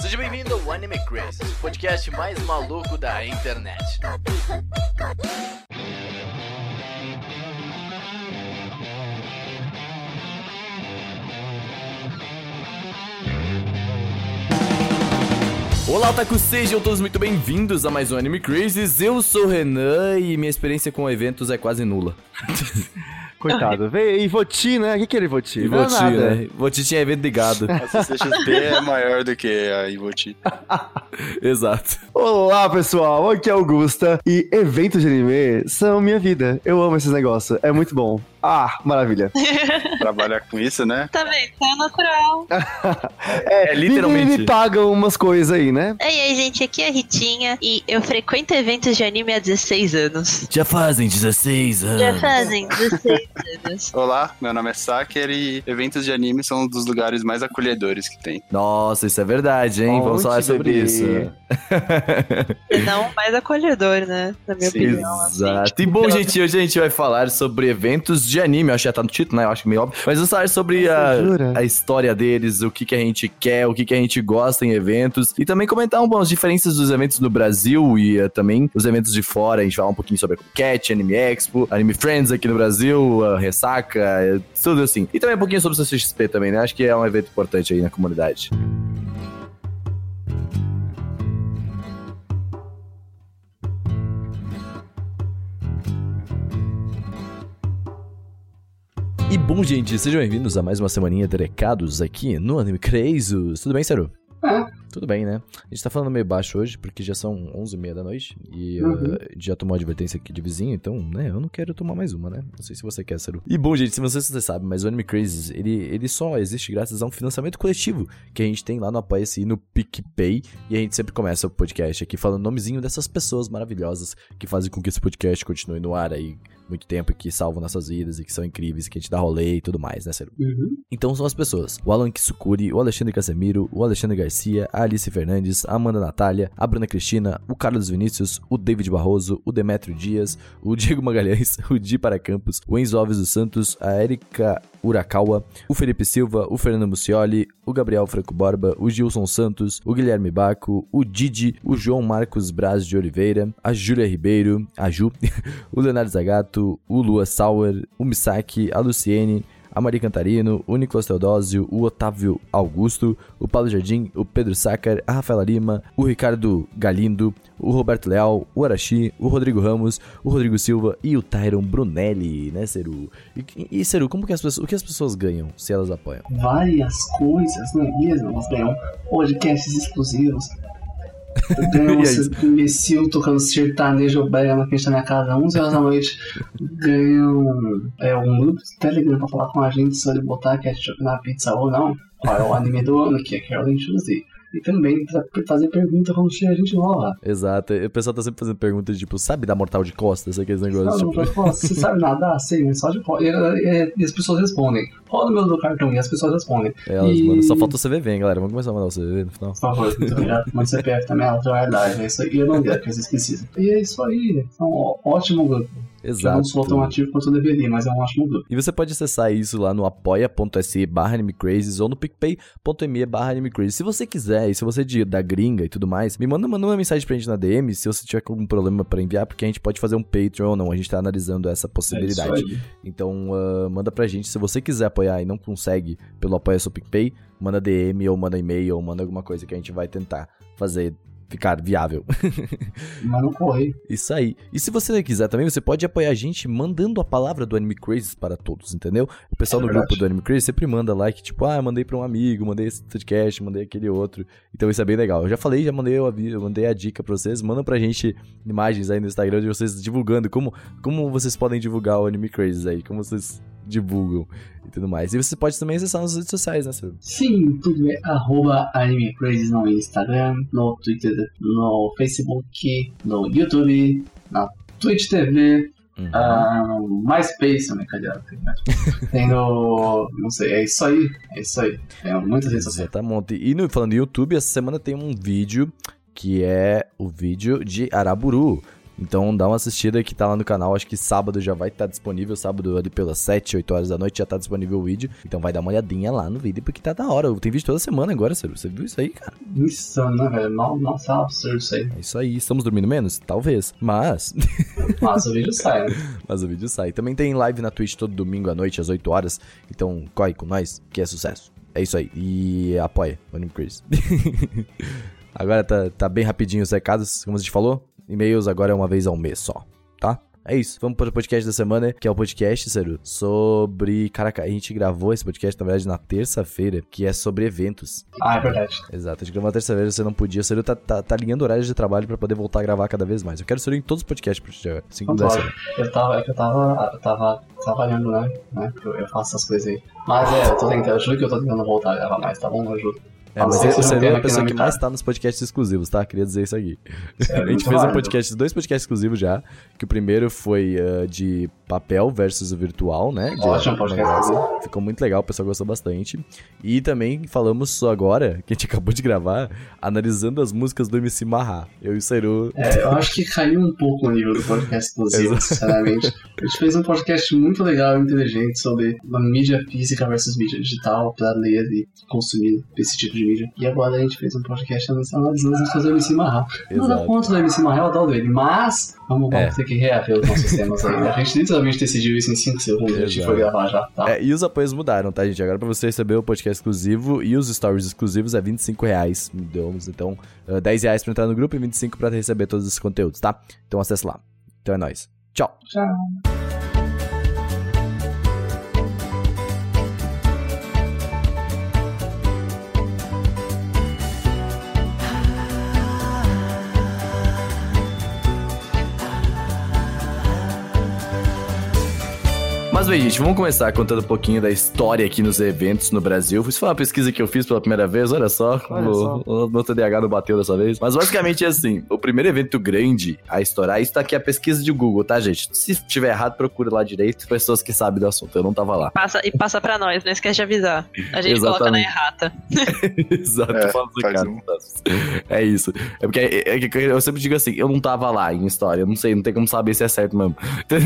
Seja bem-vindo ao Anime Crazy, o podcast mais maluco da internet. Olá, Otaku, sejam todos muito bem-vindos a mais um Anime Crazes. Eu sou o Renan e minha experiência com eventos é quase nula. Coitado. Veio Ivoti, né? O que, que era Ivoti? Ivoti, Não é nada. né? Ivoti tinha evento ligado. A CCXP é maior do que a Ivoti. Exato. Olá, pessoal. Aqui é Augusta. E eventos de anime são minha vida. Eu amo esses negócios. É muito bom. Ah, maravilha. Trabalhar com isso, né? Tá vendo? É natural. É, literalmente. Me, me pagam umas coisas aí, né? E aí, gente, aqui é a Ritinha e eu frequento eventos de anime há 16 anos. Já fazem 16 anos. Já fazem 16 anos. Olá, meu nome é Saker e eventos de anime são um dos lugares mais acolhedores que tem. Nossa, isso é verdade, hein? Vamos Onde, falar sobre isso. E não o mais acolhedor, né? Na minha Sim, opinião. assim, Exato. tipo, E bom, gente, hoje a gente vai falar sobre eventos de anime. Eu acho que já tá no título, né? Eu acho meio óbvio. Mas vamos falar sobre a, a história deles, o que, que a gente quer, o que, que a gente gosta em eventos. E também comentar um, bom, as diferenças dos eventos no Brasil e eh, também os eventos de fora. A gente falar um pouquinho sobre a Cat, Anime Expo, Anime Friends aqui no Brasil, a Ressaca, eh, tudo assim. E também um pouquinho sobre o CXP também, né? Acho que é um evento importante aí na comunidade. E bom, gente, sejam bem-vindos a mais uma semaninha de recados aqui no Anime Crazos. Tudo bem, Saru? Tudo bem, né? A gente tá falando meio baixo hoje, porque já são 11h30 da noite e uh, já tomou advertência aqui de vizinho, então, né, eu não quero tomar mais uma, né? Não sei se você quer, Saru. E bom, gente, se você, você sabe, mas o Anime Crazes, ele, ele só existe graças a um financiamento coletivo que a gente tem lá no Apoia-se e no PicPay, e a gente sempre começa o podcast aqui falando o nomezinho dessas pessoas maravilhosas que fazem com que esse podcast continue no ar aí muito tempo, que salvam nossas vidas e que são incríveis, que a gente dá rolê e tudo mais, né, Saru? Então são as pessoas: o Alan Kisukuri, o Alexandre Casemiro, o Alexandre Garcia, a Alice Fernandes, a Amanda Natália, a Bruna Cristina, o Carlos Vinícius, o David Barroso, o Demetrio Dias, o Diego Magalhães, o Di Para Campos, o Enzo Alves dos Santos, a Erika Urakawa, o Felipe Silva, o Fernando Mucioli, o Gabriel Franco Borba, o Gilson Santos, o Guilherme Baco, o Didi, o João Marcos Braz de Oliveira, a Júlia Ribeiro, a Ju, o Leonardo Zagato, o Lua Sauer, o Misaki, a Luciene, a Maria Cantarino, o Nicolas Teodósio, o Otávio Augusto, o Paulo Jardim, o Pedro Sácar, a Rafaela Lima, o Ricardo Galindo, o Roberto Leal, o Arashi, o Rodrigo Ramos, o Rodrigo Silva e o Tyron Brunelli, né, Ceru? E, e Ceru, como que as pessoas, o que as pessoas ganham se elas apoiam? várias coisas, não é mesmo? Elas ganham podcasts exclusivos. Ganham E é esse imbecil tocando sertanejo brega na frente da minha casa às 11 horas da noite. Ganham é, um grupo Telegram pra falar com a gente sobre botar ketchup na pizza ou não. Qual é o anime do ano, que é Carolyn Tuesday. E também pra fazer pergunta quando chega gente nova. Exato, o pessoal tá sempre fazendo perguntas tipo, sabe dar mortal de costas, aqueles negócios, Sabe, tipo... Você sabe nadar? Sei, mas só de pó. E, as pessoas respondem. Rola o meu do cartão e as pessoas respondem. Elas, E- mano, só falta o CVV, hein, galera? Vamos começar a mandar o CVV no final. Por favor, muito obrigado. Manda CPF também, ela tem verdade. É isso aí. E eu não dei, que vocês precisam. E é isso aí. É um ótimo grupo. Eu não sou tão Exato. ativo quanto eu deveria, mas é um ótimo grupo. E você pode acessar isso lá no apoia.se barra animecrazes ou no picpay.me barra animecrazes. Se você quiser, e se você é de, da gringa e tudo mais, me manda, manda uma mensagem pra gente na DM se você tiver algum problema pra enviar, porque a gente pode fazer um Patreon ou não. A gente tá analisando essa É possibilidade. aí. Então, ah, manda pra gente. Se você quiser apoiar e não consegue pelo apoia ou PicPay, manda DM ou manda e-mail ou manda alguma coisa que a gente vai tentar fazer ficar viável. Mas não corre. Isso aí. E se você quiser também, você pode apoiar a gente mandando a palavra do Anime Crazes para todos, entendeu? O pessoal É no verdade. grupo do Anime Crazes sempre manda like, tipo, ah, mandei pra um amigo, mandei esse podcast, mandei aquele outro. Então isso é bem legal. Eu já falei, já mandei, eu mandei a dica pra vocês. Mandam pra gente imagens aí no Instagram de vocês divulgando como, como vocês podem divulgar o Anime Crazes aí, como vocês divulgam e tudo mais. E você pode também acessar nas redes sociais, né? Sim, tudo é arroba Anime Crazes no Instagram, no Twitter, no Facebook, no YouTube, na Twitch TV, Uhum. no MySpace, tem mais. Tem no. Não sei, é isso aí. É isso aí. Tem muitas redes sociais. Exatamente. E no, falando do YouTube, essa semana tem um vídeo que é o vídeo de Araburu. Então dá uma assistida que tá lá no canal. Acho que sábado já vai estar tá disponível. Sábado ali pelas 7, 8 horas da noite já tá disponível o vídeo. Então vai dar uma olhadinha lá no vídeo porque tá da hora. Tem vídeo toda semana agora, Ciro. Você viu isso aí, cara? Insano, né, velho? Nossa, é absurdo isso aí. É isso aí. Estamos dormindo menos? Talvez. Mas. Mas o vídeo sai, né? Mas o vídeo sai. Também tem live na Twitch todo domingo à noite, às 8 horas. Então corre com nós, que é sucesso. É isso aí. E apoia o Anime Crazy. agora tá, tá bem rapidinho os recados, como a gente falou. E-mails agora é uma vez ao mês só, tá? É isso, vamos para o podcast da semana, que é o podcast, sério, sobre. Caraca, a gente gravou esse podcast, na verdade, na terça-feira, que é sobre eventos. Ah, é verdade. Exato, a gente gravou na terça-feira, você não podia. O Sério tá, tá, tá alinhando horários de trabalho pra poder voltar a gravar cada vez mais. Eu quero ser em todos os podcasts pra assim Não pode. Eu tava, é que eu tava, eu tava trabalhando, né? né? Eu, eu faço essas coisas aí. Mas é, eu tô tentando, eu juro que eu tô tentando voltar a gravar mais, tá bom? Eu juro. É, mas esse seria é a pessoa que mais tá nos podcasts exclusivos, tá? Queria dizer isso aqui. É, a gente fez um podcast, dois podcasts exclusivos já. Que o primeiro foi uh, de papel versus o virtual, né? De Ótimo podcast. Ficou muito legal, o pessoal gostou bastante. E também falamos agora, que a gente acabou de gravar, analisando as músicas do MC Marra. Eu e o. É, eu acho que caiu um pouco o nível do podcast exclusivo, sinceramente. A gente fez um podcast muito legal e inteligente sobre a mídia física versus mídia digital pra ler e consumir esse tipo de mídia. E agora a gente fez um podcast analisando as músicas do MC Marra. Não dá conta do MC Marra, eu adoro ele, mas vamos, vamos é. ter que reaver os nossos temas aí. A gente literalmente decidiu isso em 5 segundos, a gente foi gravar já. Tá? É, e os apoios mudaram, tá, gente? Agora pra você receber o podcast exclusivo e os stories exclusivos é 25 reais. Então, uh, 10 reais pra entrar no grupo e 25 pra receber todos esses conteúdos, tá? Então acesse lá. Então é nóis. Tchau. Tchau. Mas bem, gente, vamos começar contando um pouquinho da história aqui nos eventos no Brasil. Isso foi uma pesquisa que eu fiz pela primeira vez, olha só. Olha o, só. o meu TDAH não bateu dessa vez. Mas basicamente é assim: o primeiro evento grande a estourar, isso tá aqui a pesquisa de Google, tá, gente? Se tiver errado, procura lá direito. Pessoas que sabem do assunto. Eu não tava lá. Passa, e passa pra nós, não esquece de avisar. A gente Exatamente. coloca na errata. Exato, é, faz um. é isso. É porque é, é, eu sempre digo assim: eu não tava lá em história. Eu não sei, não tem como saber se é certo mesmo.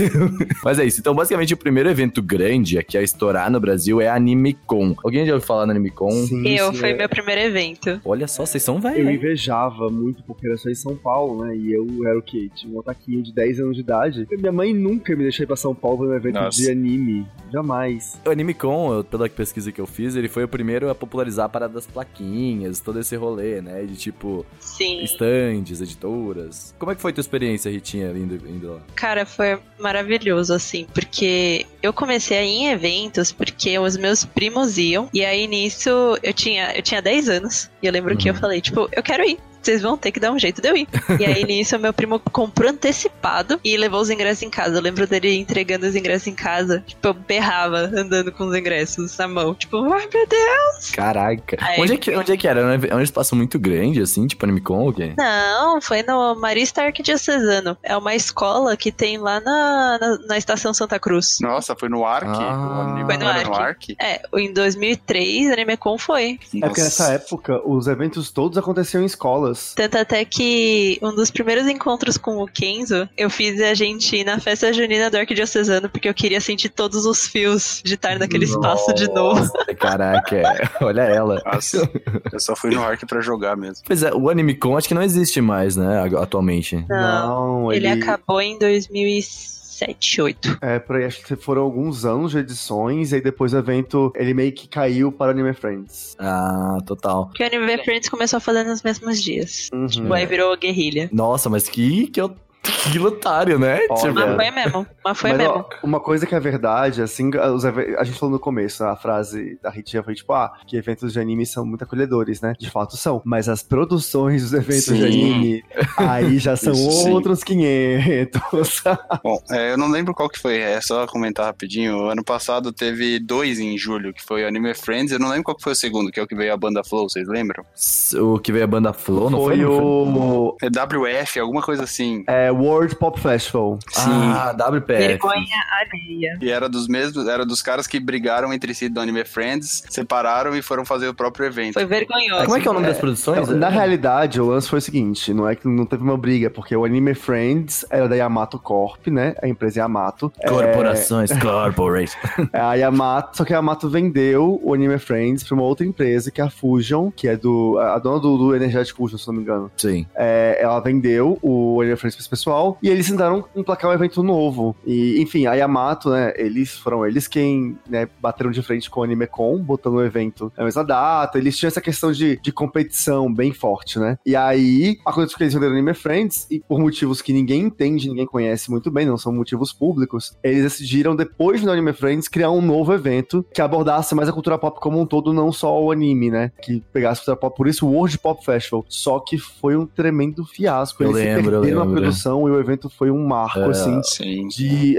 Mas é isso. Então, basicamente, o primeiro primeiro evento grande aqui a estourar no Brasil é a AnimeCon. Alguém já ouviu falar na AnimeCon? Sim, eu, sim, foi é... meu primeiro evento. Olha só, vocês são velhos. Eu invejava muito porque era só em São Paulo, né? E eu era o quê? Tinha um ataquinho de 10 anos de idade. E minha mãe nunca me deixou ir pra São Paulo pra um evento Nossa. de anime. Jamais. O AnimeCon, pela pesquisa que eu fiz, ele foi o primeiro a popularizar a parada das plaquinhas, todo esse rolê, né? De tipo, Sim. estandes, editoras. Como é que foi a tua experiência, Ritinha, indo, indo lá? Cara, foi maravilhoso, assim, porque eu comecei a ir em eventos porque os meus primos iam. E aí nisso eu tinha, eu tinha 10 anos. E eu lembro uhum. que eu uhum. falei, tipo, eu quero ir vocês vão ter que dar um jeito de eu ir. e aí, nisso, meu primo comprou antecipado e levou os ingressos em casa. Eu lembro dele entregando os ingressos em casa. Tipo, eu berrava andando com os ingressos na mão. Tipo, ai meu Deus! Caraca. Aí, onde, é que, onde é que era? Era um espaço muito grande, assim, tipo Animicon ou quê? Não, foi no Marista Arquidiocesano. É uma escola que tem lá na, na, na Estação Santa Cruz. Nossa, foi no Arc? Ah, foi no Arc. no Arc. É, em 2003, a Animecon foi. É porque nessa época, os eventos todos aconteciam em escolas. Tanto até que um dos primeiros encontros com o Kenzo, eu fiz a gente ir na festa junina do Arquidiocesano, porque eu queria sentir todos os fios de estar naquele Nossa, espaço de novo. Caraca, olha ela. Nossa, eu só fui no Arc pra jogar mesmo. Pois é, o AnimeCon acho que não existe mais, né, atualmente. Não, não ele... ele acabou em 2006. 7, 8. É, por aí acho que foram alguns anos de edições, e aí depois o evento ele meio que caiu para o Anime Friends. Ah, total. Porque o Anime Friends começou a fazer nos mesmos dias. Uhum. Tipo, aí virou guerrilha. Nossa, mas que, que eu que otário, né? Olha, mas foi mesmo. Mas foi mas, mesmo. Ó, uma coisa que é verdade, assim, a gente falou no começo, a frase da Ritinha foi tipo, ah, que eventos de anime são muito acolhedores, né? De fato são. Mas as produções dos eventos sim. de anime, aí já são Isso, outros sim. 500. Bom, é, eu não lembro qual que foi, é só comentar rapidinho. Ano passado teve dois em julho, que foi o Anime Friends. Eu não lembro qual que foi o segundo, que é o que veio a banda Flow, vocês lembram? O que veio a banda Flow, não foi? Foi o... É WF, alguma coisa assim. É, World Pop Festival. Sim. Ah, WPF. Vergonha alheia. E era dos mesmos, era dos caras que brigaram entre si do Anime Friends, separaram e foram fazer o próprio evento. Foi vergonhoso. Como é que é o nome das produções? Então, na realidade, o lance foi o seguinte: não é que não teve uma briga, porque o Anime Friends era da Yamato Corp, né? A empresa Yamato. Corporações, É, corporate. a Yamato, só que a Yamato vendeu o Anime Friends pra uma outra empresa, que é a Fusion, que é do. A dona do, do Energetic Fusion, se não me engano. Sim. É, ela vendeu o Anime Friends pra esse pessoal e eles tentaram emplacar um evento novo. E, enfim, a Yamato, né? Eles foram eles quem né, bateram de frente com o AnimeCon, botando o evento na mesma data. Eles tinham essa questão de, de competição bem forte, né? E aí, aconteceu que eles venderam Anime Friends e por motivos que ninguém entende, ninguém conhece muito bem, não são motivos públicos, eles decidiram, depois do Anime Friends, criar um novo evento que abordasse mais a cultura pop como um todo, não só o anime, né? Que pegasse a cultura pop, por isso o World Pop Festival. Só que foi um tremendo fiasco. Eu eles se lembro, eu perderam na lembro. E o evento foi um marco, É. assim. Sim. De,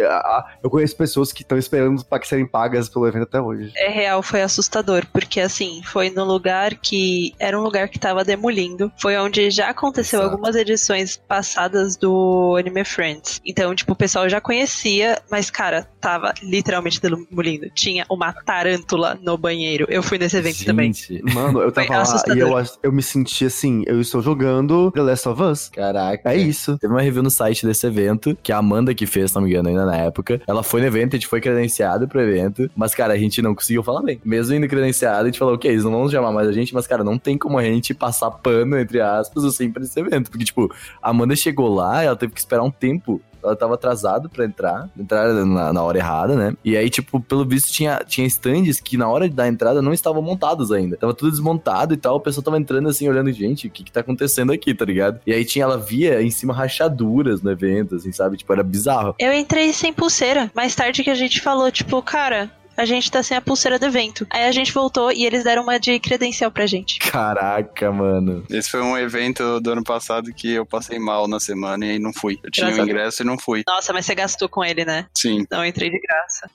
eu conheço pessoas que estão esperando para que serem pagas pelo evento até hoje. É real, foi assustador, porque assim, foi no lugar que era um lugar que tava demolindo. Foi onde já aconteceu Exato. algumas edições passadas do Anime Friends. Então, tipo, o pessoal já conhecia, mas, cara, tava literalmente demolindo. Tinha uma tarântula no banheiro. Eu fui nesse evento também. Gente, Mano, eu tava lá e eu, eu me senti assim, eu estou jogando The Last of Us. Caraca. É isso. Teve uma review no site desse evento, que a Amanda que fez, se não me engano, ainda na época. Ela foi no evento, a gente foi credenciado pro evento, mas, cara, a gente não conseguiu falar bem. Mesmo indo credenciado, a gente falou, ok, eles não vão chamar mais a gente, mas, cara, não tem como a gente passar pano, entre aspas, assim, pra esse evento. Porque, tipo, a Amanda chegou lá, ela teve que esperar um tempo ela tava atrasado pra entrar, entrar na, na hora errada, né? E aí, tipo, pelo visto, tinha, tinha stands que na hora da entrada não estavam montados ainda. Tava tudo desmontado e tal, o pessoal tava entrando assim, olhando, gente, o que que tá acontecendo aqui, tá ligado? E aí tinha, ela via em cima rachaduras no evento, assim, sabe? Tipo, era bizarro. Eu entrei sem pulseira. Mais tarde que a gente falou, tipo, cara, a gente tá sem a pulseira do evento. Aí a gente voltou e eles deram uma de credencial pra gente. Caraca, mano. Esse foi um evento do ano passado que eu passei mal na semana e aí não fui. Eu tinha o Deus. ingresso e não fui. Nossa, mas você gastou com ele, né? Sim. Não, eu entrei de graça.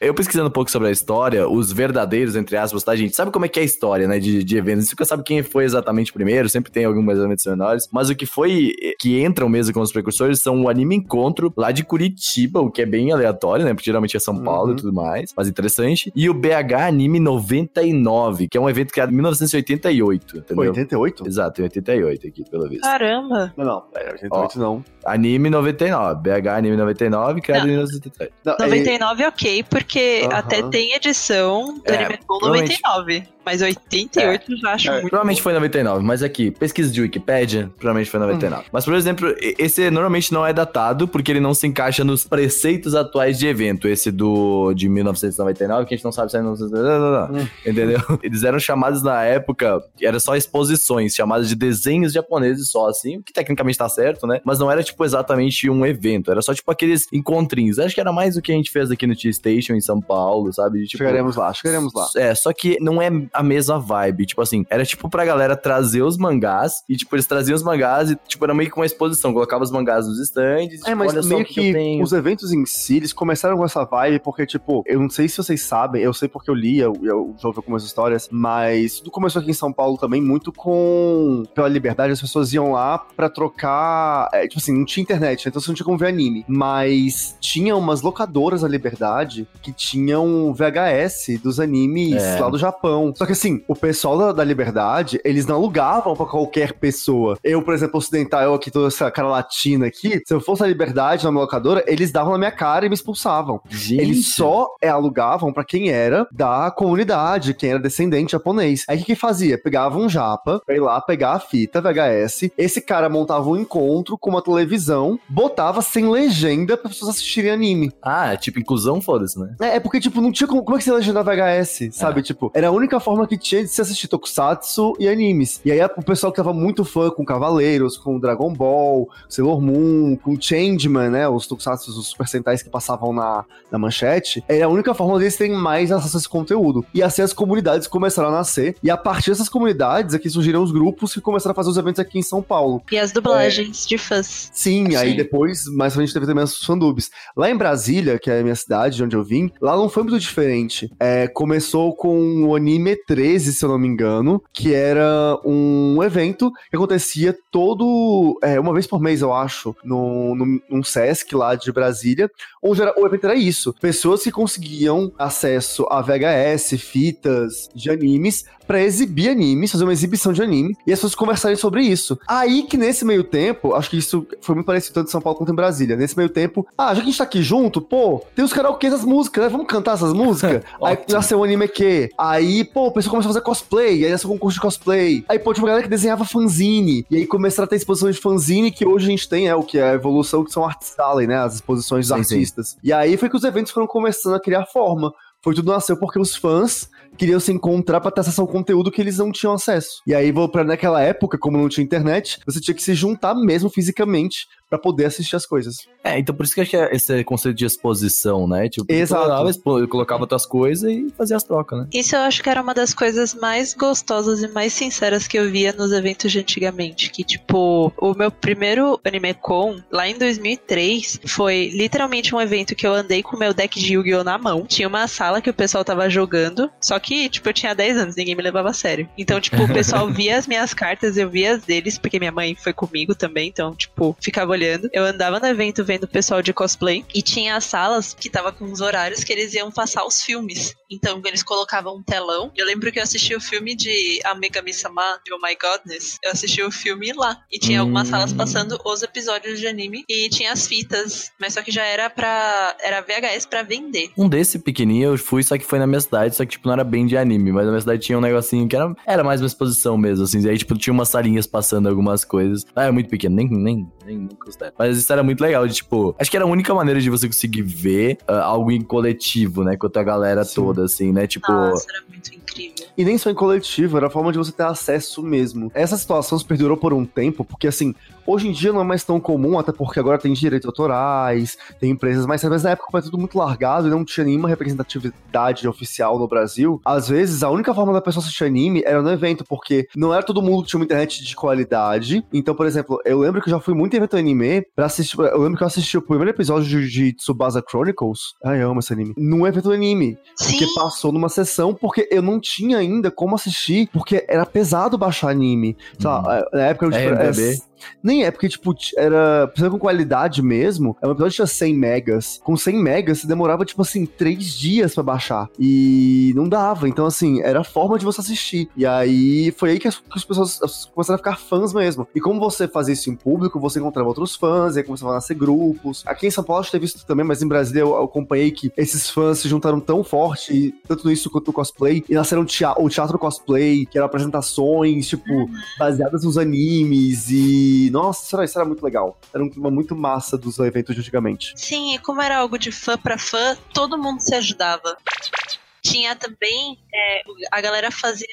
Eu pesquisando um pouco sobre a história, os verdadeiros, entre aspas, tá, gente? Sabe como é que é a história, né, de, de eventos? Você nunca sabe quem foi exatamente primeiro, sempre tem alguns eventos menores. Mas o que foi, eh, que entram mesmo como os precursores, são o Anime Encontro, lá de Curitiba, o que é bem aleatório, né? Porque geralmente é São Paulo Uhum. e tudo mais, mas interessante. E o BH Anime 99, que é um evento criado em 1988, entendeu? 88? Exato, em 88 aqui, pelo visto. Caramba! Não, não, é, 88 não. Anime 99, BH Anime 99, criado Não. em 1988. não é- 99 ok, porque Aham. até tem edição do É, Anime com provavelmente- 99. Mas 88 eu já acho É. muito. Provavelmente foi 99, mas aqui, pesquisa de Wikipedia, provavelmente foi 99. Mas, por exemplo, esse normalmente não é datado porque ele não se encaixa nos preceitos atuais de evento. Esse do de 1999, que a gente não sabe se é 1999. Hum. Entendeu? Eles eram chamados na época, era só exposições, chamadas de desenhos japoneses só, assim, o que tecnicamente tá certo, né? Mas não era, tipo, exatamente um evento. Era só, tipo, aqueles encontrinhos. Acho que era mais o que a gente fez aqui no T-Station, em São Paulo, sabe? De, Tipo, Chegaremos lá, chegaremos lá. é, só que não é a mesma vibe. Tipo assim, era tipo pra galera trazer os mangás. E, tipo, eles traziam os mangás e, tipo, era meio que uma exposição. Colocava os mangás nos stands. É, tipo, mas meio que, que os eventos em si, eles começaram com essa vibe, porque, tipo, eu não sei se vocês sabem, eu sei porque eu li, eu, eu já ouvi algumas histórias, mas tudo começou aqui em São Paulo também muito com. Pela liberdade, as pessoas iam lá pra trocar. é, tipo assim, não tinha internet, né? então você não tinha como ver anime. Mas tinha umas locadoras da liberdade que tinham VHS dos animes É. lá do Japão. Só que assim, o pessoal da, da liberdade, eles não alugavam pra qualquer pessoa. Eu, por exemplo, ocidental, eu aqui, toda essa cara latina aqui, se eu fosse a liberdade na minha locadora, eles davam na minha cara e me expulsavam. Gente. Eles só é, alugavam pra quem era da comunidade, quem era descendente japonês. Aí o que que fazia? Pegava um japa, ir lá pegar a fita VHS, esse cara montava um encontro com uma televisão, botava sem legenda pra pessoas assistirem anime. Ah, tipo, inclusão, foda-se, né? É, é porque, tipo, não tinha como. Como é que você legenda VHS? Sabe? Tipo, era a única forma que tinha de se assistir tokusatsu e animes. E aí o pessoal que tava muito fã com Cavaleiros, com Dragon Ball, Sailor Moon, com Changeman, né? Os tokusatsu, os super sentais que passavam na, na manchete. Era a única forma deles terem mais acesso a esse conteúdo. E assim as comunidades começaram a nascer. E a partir dessas comunidades aqui surgiram os grupos que começaram a fazer os eventos aqui em São Paulo. E as dublagens de fãs. Sim, aí depois, mais pra frente, teve também as fandubs. Lá em Brasília, que é a minha cidade, de onde eu vim. Lá não foi muito diferente. É, começou com o Anime 13, se eu não me engano, que era um evento que acontecia todo. É, uma vez por mês, eu acho, no, no, num Sesc lá de Brasília, onde era, o evento era isso. Pessoas que conseguiam acesso a VHS, fitas de animes, para exibir animes, fazer uma exibição de anime, e as pessoas conversarem sobre isso. Aí que nesse meio tempo, acho que isso foi muito parecido tanto em São Paulo quanto em Brasília. Nesse meio tempo, ah, já que a gente tá aqui junto, pô, tem os karaokês das músicas, né? Vamos cantar essas músicas? aí nasceu o anime que. Aí, pô, o pessoal começou a fazer cosplay, aí nasceu um concurso de cosplay. Aí, pô, tinha uma galera que desenhava fanzine. E aí começaram a ter exposições de fanzine que hoje a gente tem, é o que é a evolução, que são arts alley, né? As exposições dos sim, artistas. Sim. E aí foi que os eventos foram começando a criar forma. Foi tudo nasceu porque os fãs queriam se encontrar para ter acesso ao conteúdo que eles não tinham acesso. E aí, para naquela época, como não tinha internet, você tinha que se juntar mesmo fisicamente para poder assistir as coisas. É, então por isso que acho que é esse conceito de exposição, né? Tipo, Exato. Eu colocava outras coisas e fazia as trocas, né? Isso eu acho que era uma das coisas mais gostosas e mais sinceras que eu via nos eventos de antigamente. Que, tipo, o meu primeiro Anime Con, lá em 2003, foi literalmente um evento que eu andei com o meu deck de Yu-Gi-Oh! na mão. Tinha uma sala que o pessoal tava jogando, só que, tipo, eu tinha 10 anos, ninguém me levava a sério. Então, tipo, o pessoal via as minhas cartas, eu via as deles, porque minha mãe foi comigo também, então, tipo, ficava olhando. Eu andava no evento vendo o pessoal de cosplay e tinha as salas que tava com os horários que eles iam passar os filmes. Então eles colocavam um telão. Eu lembro que eu assisti o filme de Amegami Sama, de Oh My Godness. Eu assisti o filme lá. E tinha algumas salas hum. passando os episódios de anime. E tinha as fitas. Mas só que já era pra. Era VHS pra vender. Um desse pequenininho eu fui, só que foi na minha cidade. Só que, tipo, não era bem de anime. Mas na minha cidade tinha um negocinho que era, era mais uma exposição mesmo, assim. E aí, tipo, tinha umas salinhas passando algumas coisas. Ah, é muito pequeno, nem, nem, nem, nem Mas isso era muito legal. De, tipo, acho que era a única maneira de você conseguir ver uh, algo em coletivo, né? Com a galera Sim. toda assim, né? Tipo. Nossa, era muito incrível. E nem só em coletivo, era a forma de você ter acesso mesmo. Essa situação se perdurou por um tempo, porque assim, Hoje em dia não é mais tão comum, até porque agora tem direitos autorais, tem empresas mais mas na época foi tudo muito largado e não tinha nenhuma representatividade oficial no Brasil. Às vezes, a única forma da pessoa assistir anime era no evento, porque não era todo mundo que tinha uma internet de qualidade. Então, por exemplo, eu lembro que eu já fui muito em evento anime pra assistir. Eu lembro que eu assisti o primeiro episódio de, de Tsubasa Chronicles. Ai, eu amo esse anime. Num evento anime. Sim. Que passou numa sessão, porque eu não tinha ainda como assistir, porque era pesado baixar anime. Sei lá, uhum. na época eu, tipo, é, nem é, porque, tipo, era. Precisa com qualidade mesmo. É um episódio tinha 100 megas. Com 100 megas, você demorava, tipo assim, 3 dias pra baixar. E não dava. Então, assim, era a forma de você assistir. E aí foi aí que as, que as pessoas começaram a ficar fãs mesmo. E como você fazia isso em público, você encontrava outros fãs, e aí começava a nascer grupos. Aqui em São Paulo acho que teve isso também, mas em Brasília eu, eu acompanhei que esses fãs se juntaram tão forte, tanto nisso quanto no cosplay, e nasceram teatro, o teatro cosplay, que eram apresentações, tipo, baseadas nos animes e nossa, isso isso era muito legal. Era um clima muito massa dos eventos de antigamente. Sim, e como era algo de fã para fã, todo mundo se ajudava. Tinha também, é, a galera fazia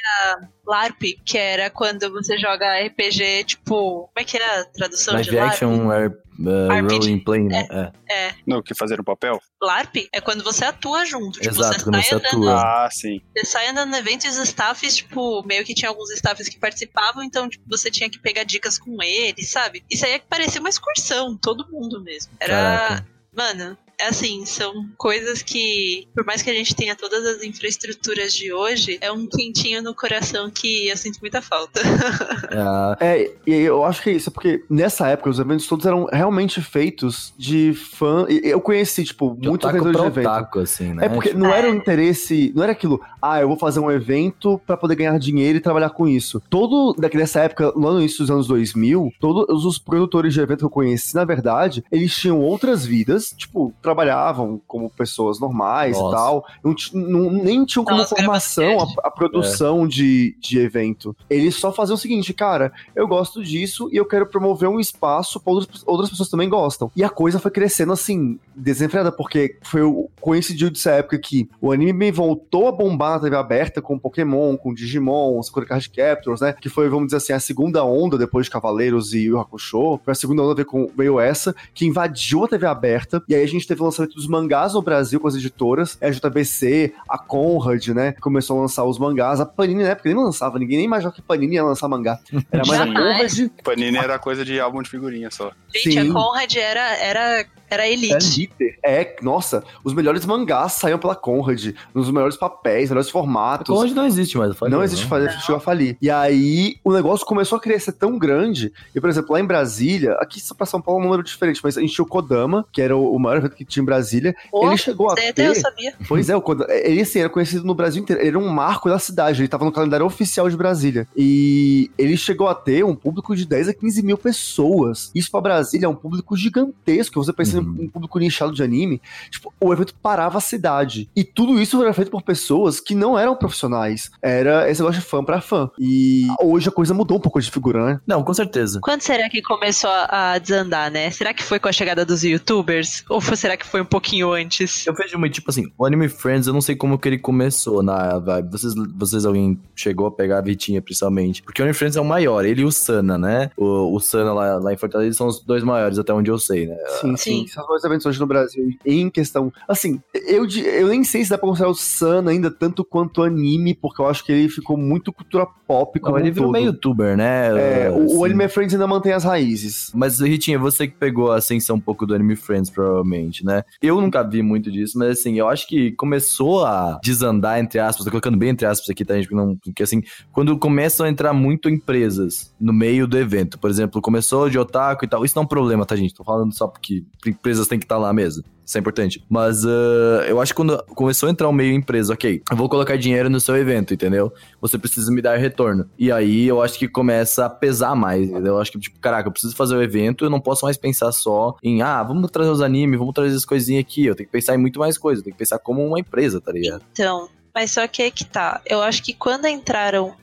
LARP, que era quando você joga RPG, tipo, como é que é a tradução Live de LARP? action uh, rolling play, né? É. é. é. No que fazer o papel? LARP é quando você atua junto. Tipo, Exato, você quando você andando, atua. Ah, sim. Você sai andando no evento e os staffs, tipo, meio que tinha alguns staffs que participavam, então tipo, você tinha que pegar dicas com eles, sabe? Isso aí é que parecia uma excursão, todo mundo mesmo. Era. Caraca. Mano, assim, são coisas que, por mais que a gente tenha todas as infraestruturas de hoje, é um quentinho no coração que eu sinto muita falta. é, é e eu acho que é isso, porque nessa época os eventos todos eram realmente feitos de fã. Eu conheci, tipo, muitos vendedores de evento. Otaku, assim, né? É porque não era o um interesse, não era aquilo, ah, eu vou fazer um evento para poder ganhar dinheiro e trabalhar com isso. Todo, dessa época, lá no início dos anos 2000, todos os produtores de evento que eu conheci, na verdade, eles tinham outras vidas, tipo, trabalhavam como pessoas normais Nossa. e tal. Não, não, nem tinham como Nossa, formação a, a, produção é. de, de evento. Eles só faziam o seguinte, cara, eu gosto disso e eu quero promover um espaço para outras, outras pessoas também gostam. E a coisa foi crescendo assim, desenfreada, porque foi o, coincidiu dessa época que o anime voltou a bombar na TV aberta com Pokémon, com Digimon, Sakura Card Captors, né? Que foi, vamos dizer assim, a segunda onda depois de Cavaleiros e Yu Hakusho. Foi a segunda onda veio, com, veio essa, que invadiu a TV aberta. E aí a gente teve o lançamento dos mangás no Brasil com as editoras, a JBC, a Conrad, né? Começou a lançar os mangás. A Panini na época nem lançava, ninguém nem imaginava que Panini ia lançar mangá. Era mais a Conrad. Panini era coisa de álbum de figurinha só. Gente, Sim. a Conrad era, era Era Elite. Elite. É, nossa, os melhores mangás saíam pela Conrad, nos melhores papéis, melhores formatos. A Conrad não existe mais, falei, Não existe, né? chegou a falir. E aí, o negócio começou a crescer tão grande, e por exemplo, lá em Brasília, aqui pra São Paulo é um número diferente, mas a gente tinha o Kodama, que era o maior evento que tinha em Brasília, oh, ele chegou a ter... Eu sabia. Pois é, o Kodama, ele assim, era conhecido no Brasil inteiro, ele era um marco da cidade, ele tava no calendário oficial de Brasília. E ele chegou a ter um público de 10 a 15 mil pessoas. Isso pra Brasília é um público gigantesco, você pensa uhum. em um público nichado de anime, tipo, o evento parava a cidade. E tudo isso era feito por pessoas que não eram profissionais. Era esse negócio de fã pra fã. E hoje a coisa mudou um pouco de figura, né? Não, com certeza. Quando será que começou a desandar, né? Será que foi com a chegada dos youtubers? Ou será que foi um pouquinho antes? Eu vejo muito, tipo assim, o Anime Friends, eu não sei como que ele começou na vibe. Vocês, vocês alguém chegou a pegar a Vitinha, principalmente? Porque o Anime Friends é o maior, ele e o Sana, né? O, o Sana lá, lá em Fortaleza são os dois maiores, até onde eu sei, né? Sim, sim. Dois eventos hoje no Brasil. Em questão. Assim, eu, eu nem sei se dá pra considerar o Sana ainda tanto quanto anime, porque eu acho que ele ficou muito cultura pop. Não, ele virou meio youtuber, né? É, o, o Anime Friends ainda mantém as raízes. Mas, Ritinha, você que pegou a ascensão um pouco do Anime Friends, provavelmente, né? Eu nunca vi muito disso, mas assim, eu acho que começou a desandar, entre aspas, tô colocando bem entre aspas aqui, tá, gente? Porque, não, porque assim, quando começam a entrar muito empresas no meio do evento, por exemplo, começou de otaku e tal, isso não é um problema, tá, gente? Tô falando só porque empresas têm que estar tá lá mesmo. Isso é importante. Mas uh, eu acho que quando começou a entrar um meio empresa, ok, eu vou colocar dinheiro no seu evento, entendeu? Você precisa me dar retorno. E aí eu acho que começa a pesar mais, entendeu? Eu acho que, tipo, caraca, eu preciso fazer o evento, eu não posso mais pensar só em, ah, vamos trazer os animes, vamos trazer as coisinhas aqui. Eu tenho que pensar em muito mais coisas, eu tenho que pensar como uma empresa, tá ligado? Então, mas só que é que tá. Eu acho que quando entraram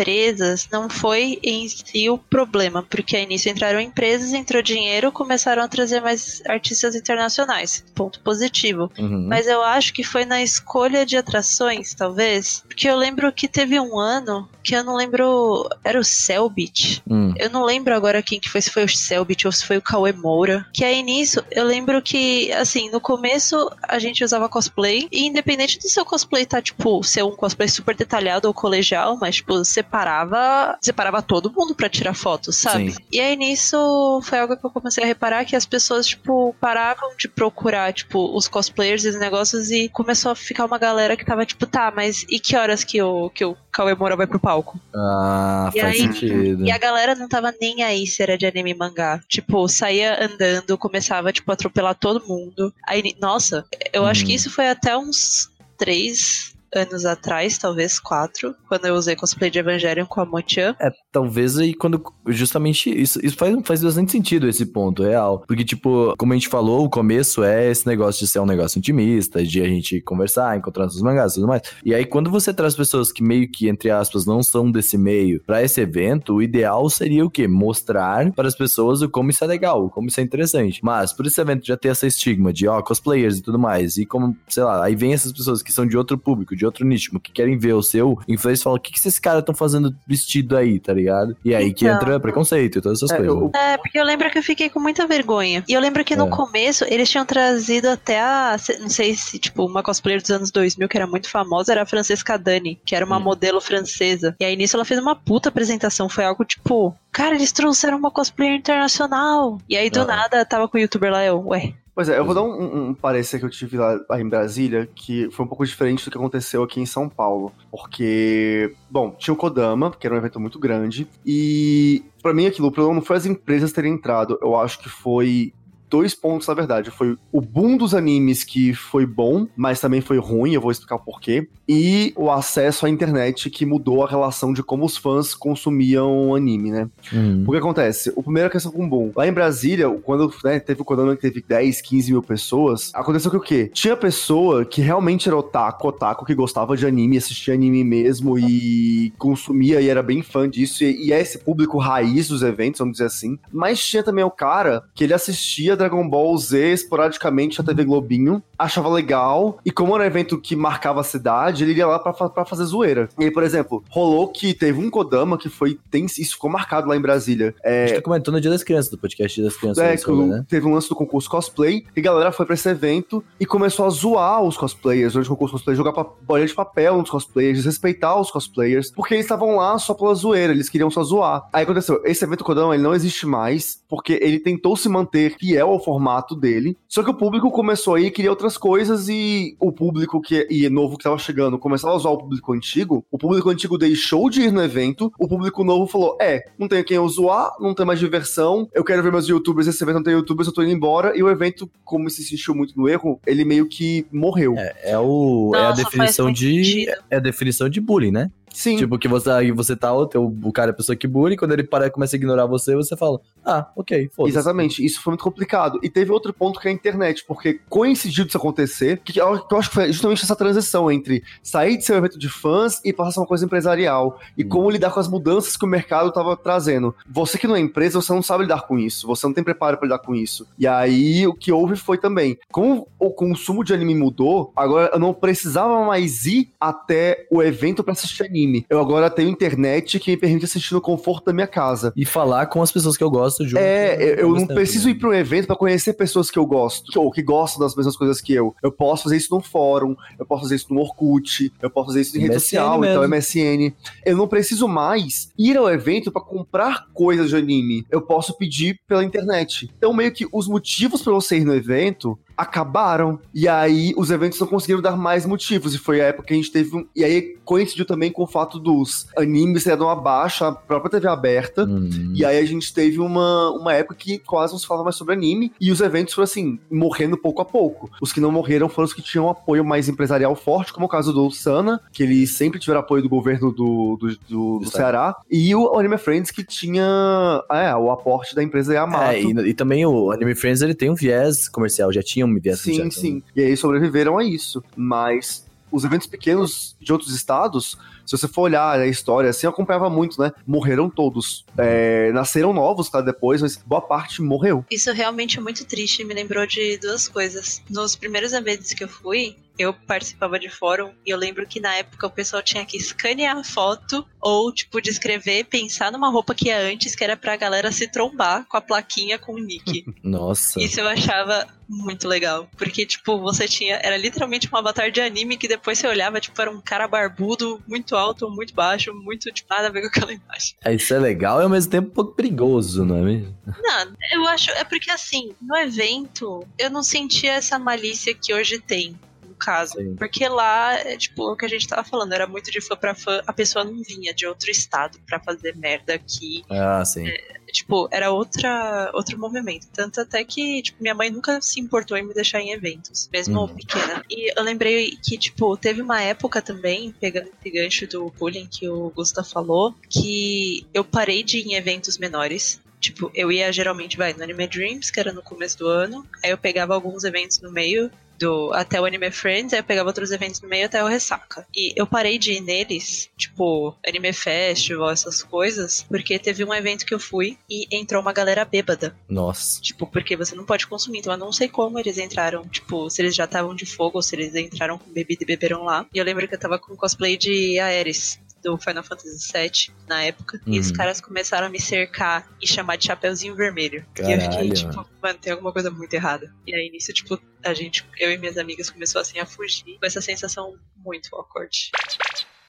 empresas não foi em si o problema, porque aí nisso entraram empresas, entrou dinheiro, começaram a trazer mais artistas internacionais. Ponto positivo. Uhum. Mas eu acho que foi na escolha de atrações, talvez. Porque eu lembro que teve um ano que eu não lembro. Era o Selbit. Hum. Eu não lembro agora quem que foi, se foi o Selbit ou se foi o Cauê Moura. Que aí nisso, eu lembro que, assim, no começo a gente usava cosplay. E independente do seu cosplay tá, tipo, ser um cosplay super detalhado ou colegial, mas, tipo, separava. Separava todo mundo pra tirar fotos, sabe? Sim. E aí nisso foi algo que eu comecei a reparar que as pessoas, tipo, paravam de procurar, tipo, os cosplayers e os negócios e começou a ficar uma galera que tava, tipo, tá, mas e que horas que o, que o Cauê Moura vai pro palco. Ah, e faz aí, sentido. E a galera não tava nem aí se era de anime e mangá. Tipo, saía andando, começava, tipo, a atropelar todo mundo. Aí, nossa, eu hum. acho que uhum. isso foi até uns três anos atrás, talvez quatro, quando eu usei cosplay de Evangelion com a Mochan. É, talvez aí quando justamente isso, isso faz, faz bastante sentido esse ponto, real. Porque, tipo, como a gente falou, o começo é esse negócio de ser um negócio intimista, de a gente conversar, encontrar os mangás e tudo mais. E aí, quando você traz pessoas que meio que, entre aspas, não são desse meio para esse evento, o ideal seria o quê? Mostrar para as pessoas o como isso é legal, como isso é interessante. Mas, por esse evento já ter essa estigma de, ó, cosplayers e tudo mais, e como, sei lá, aí vem essas pessoas que são de outro público, de outro nicho, que querem ver o seu influencer e falam: o que, que esses caras estão fazendo vestido aí, tá ligado? E aí então, que entra preconceito e todas essas é, coisas. Eu... É, porque eu lembro que eu fiquei com muita vergonha. E eu lembro que no é. começo eles tinham trazido até a. Não sei se, tipo, uma cosplayer dos anos 2000 que era muito famosa era a Francesca Dani, que era uma hum. modelo francesa. E aí nisso ela fez uma puta apresentação. Foi algo tipo. Cara, eles trouxeram uma cosplayer internacional. E aí do ah. nada tava com o youtuber lá, eu, ué, Pois é, eu vou dar um, um, parecer que eu tive lá, lá, em Brasília, que foi um pouco diferente do que aconteceu aqui em São Paulo. Porque, bom, tinha o Kodama, que era um evento muito grande, e para mim aquilo, o problema não foi as empresas terem entrado, eu acho que foi dois pontos, na verdade. Foi o boom dos animes, que foi bom, mas também foi ruim, eu vou explicar o porquê. E o acesso à internet, que mudou a relação de como os fãs consumiam anime, né? Uhum. O que acontece? O primeiro é a questão com o boom. Lá em Brasília, quando né, teve o Kodama que teve 10, 15 mil pessoas, aconteceu que o quê? Tinha pessoa que realmente era otaku, otaku, que gostava de anime, assistia anime mesmo e consumia e era bem fã disso. E, e é esse público raiz dos eventos, vamos dizer assim. Mas tinha também o cara que ele assistia Dragon Ball Z esporadicamente na TV Globinho, achava legal, e como era um evento que marcava a cidade, ele ia lá pra, pra fazer zoeira. E aí, por exemplo, rolou que teve um Kodama que foi. Tem, isso ficou marcado lá em Brasília. É, a gente comentou no Dia das Crianças, do podcast Dia das Crianças. É, que né? teve um lance do concurso cosplay, e a galera foi pra esse evento e começou a zoar os cosplayers durante o concurso cosplay, jogar bolinha de papel nos cosplayers, desrespeitar os cosplayers, porque eles estavam lá só pela zoeira, eles queriam só zoar. Aí aconteceu, esse evento Kodama, ele não existe mais, porque ele tentou se manter fiel fiel ao formato dele. Só que o público começou aí e queria outras coisas e o público que e novo que tava chegando começava a usar o público antigo. O público antigo deixou de ir no evento. O público novo falou: É, não tenho quem eu zoar, não tem mais diversão. Eu quero ver meus youtubers. Esse evento não tem youtubers, eu tô indo embora. E o evento, como se sentiu muito no erro, ele meio que morreu. É, é, o, é a definição de. É a definição de bullying, né? Sim. Tipo, que você, aí você tá, o, teu, o cara é a pessoa que bullying, quando ele para começa a ignorar você, você fala, ah, ok, foda-se. Exatamente, isso foi muito complicado. E teve outro ponto que é a internet, porque coincidiu disso acontecer, que eu, que eu acho que foi justamente essa transição entre sair de ser um evento de fãs e passar a ser uma coisa empresarial. E hum. como lidar com as mudanças que o mercado tava trazendo. Você que não é empresa, você não sabe lidar com isso, você não tem preparo para lidar com isso. E aí, o que houve foi também, como o consumo de anime mudou, agora eu não precisava mais ir até o evento para assistir anime anime. Eu agora tenho internet que me permite assistir no conforto da minha casa. E falar com as pessoas que eu gosto junto. É, eu, não preciso ir para um evento para conhecer pessoas que eu gosto, ou que gostam das mesmas coisas que eu. Eu posso fazer isso no fórum, eu posso fazer isso no Orkut, eu posso fazer isso em MSN rede social, mesmo. então MSN. Eu não preciso mais ir ao evento para comprar coisas de anime. Eu posso pedir pela internet. Então, meio que os motivos para você ir no evento acabaram. E aí os eventos não conseguiram dar mais motivos. E foi a época que a gente teve um. E aí coincidiu também com o fato dos animes sendo abaixo, a própria TV aberta. Hum. E aí a gente teve uma, uma época que quase não se falava mais sobre anime. E os eventos foram assim, morrendo pouco a pouco. Os que não morreram foram os que tinham apoio mais empresarial forte, como o caso do Sana, que eles sempre tiveram apoio do governo do, do, do, do Ceará. E o Anime Friends, que tinha é, o aporte da empresa Yamato. É, e, e também o Anime Friends ele tem um viés comercial, já tinha me Sim, sim. Né? E aí sobreviveram a isso. Mas os eventos pequenos de outros estados, se você for olhar a história, assim, acompanhava muito, né? Morreram todos. É, nasceram novos, claro, depois, mas boa parte morreu. Isso realmente é muito triste, me lembrou de duas coisas. Nos primeiros eventos que eu fui, eu participava de fórum e eu lembro que na época o pessoal tinha que escanear a foto ou, tipo, descrever, pensar numa roupa que ia antes, que era pra galera se trombar com a plaquinha com o nick. Nossa. Isso eu achava muito legal. Porque, tipo, você tinha. Era literalmente uma avatar de anime que depois você olhava, tipo, era um cara barbudo, muito alto, muito baixo, muito, tipo, nada a ver com aquela imagem. É, isso é legal e ao mesmo tempo um pouco perigoso, não é mesmo? Não, eu acho. É porque assim, no evento, eu não sentia essa malícia que hoje tem caso. Sim. Porque lá, é, tipo, o que a gente tava falando, era muito de fã pra fã, a pessoa não vinha de outro estado pra fazer merda aqui. Ah, sim. É, tipo, era outra, outro movimento. Tanto até que, tipo, minha mãe nunca se importou em me deixar em eventos, mesmo hum. pequena. E eu lembrei que, tipo, teve uma época também, pegando esse gancho do bullying que o Gusta falou, que eu parei de ir em eventos menores. Tipo, eu ia geralmente, vai, no Anime Dreams, que era no começo do ano. Aí eu pegava alguns eventos no meio do até o Anime Friends, aí eu pegava outros eventos no meio até o Ressaca. E eu parei de ir neles, tipo, Anime Festival, essas coisas, porque teve um evento que eu fui e entrou uma galera bêbada. Nossa. Tipo, porque você não pode consumir, então eu não sei como eles entraram, tipo, se eles já estavam de fogo ou se eles entraram com bebida e beberam lá. E eu lembro que eu tava com cosplay de Aeris do Final Fantasy VII na época. Uhum. E os uhum. caras começaram a me cercar e chamar de Chapeuzinho Vermelho. Caralho, e eu fiquei, tipo, mano, tem alguma coisa muito errada. E aí nisso, tipo, a gente, eu e minhas amigas começou assim a fugir com essa sensação muito awkward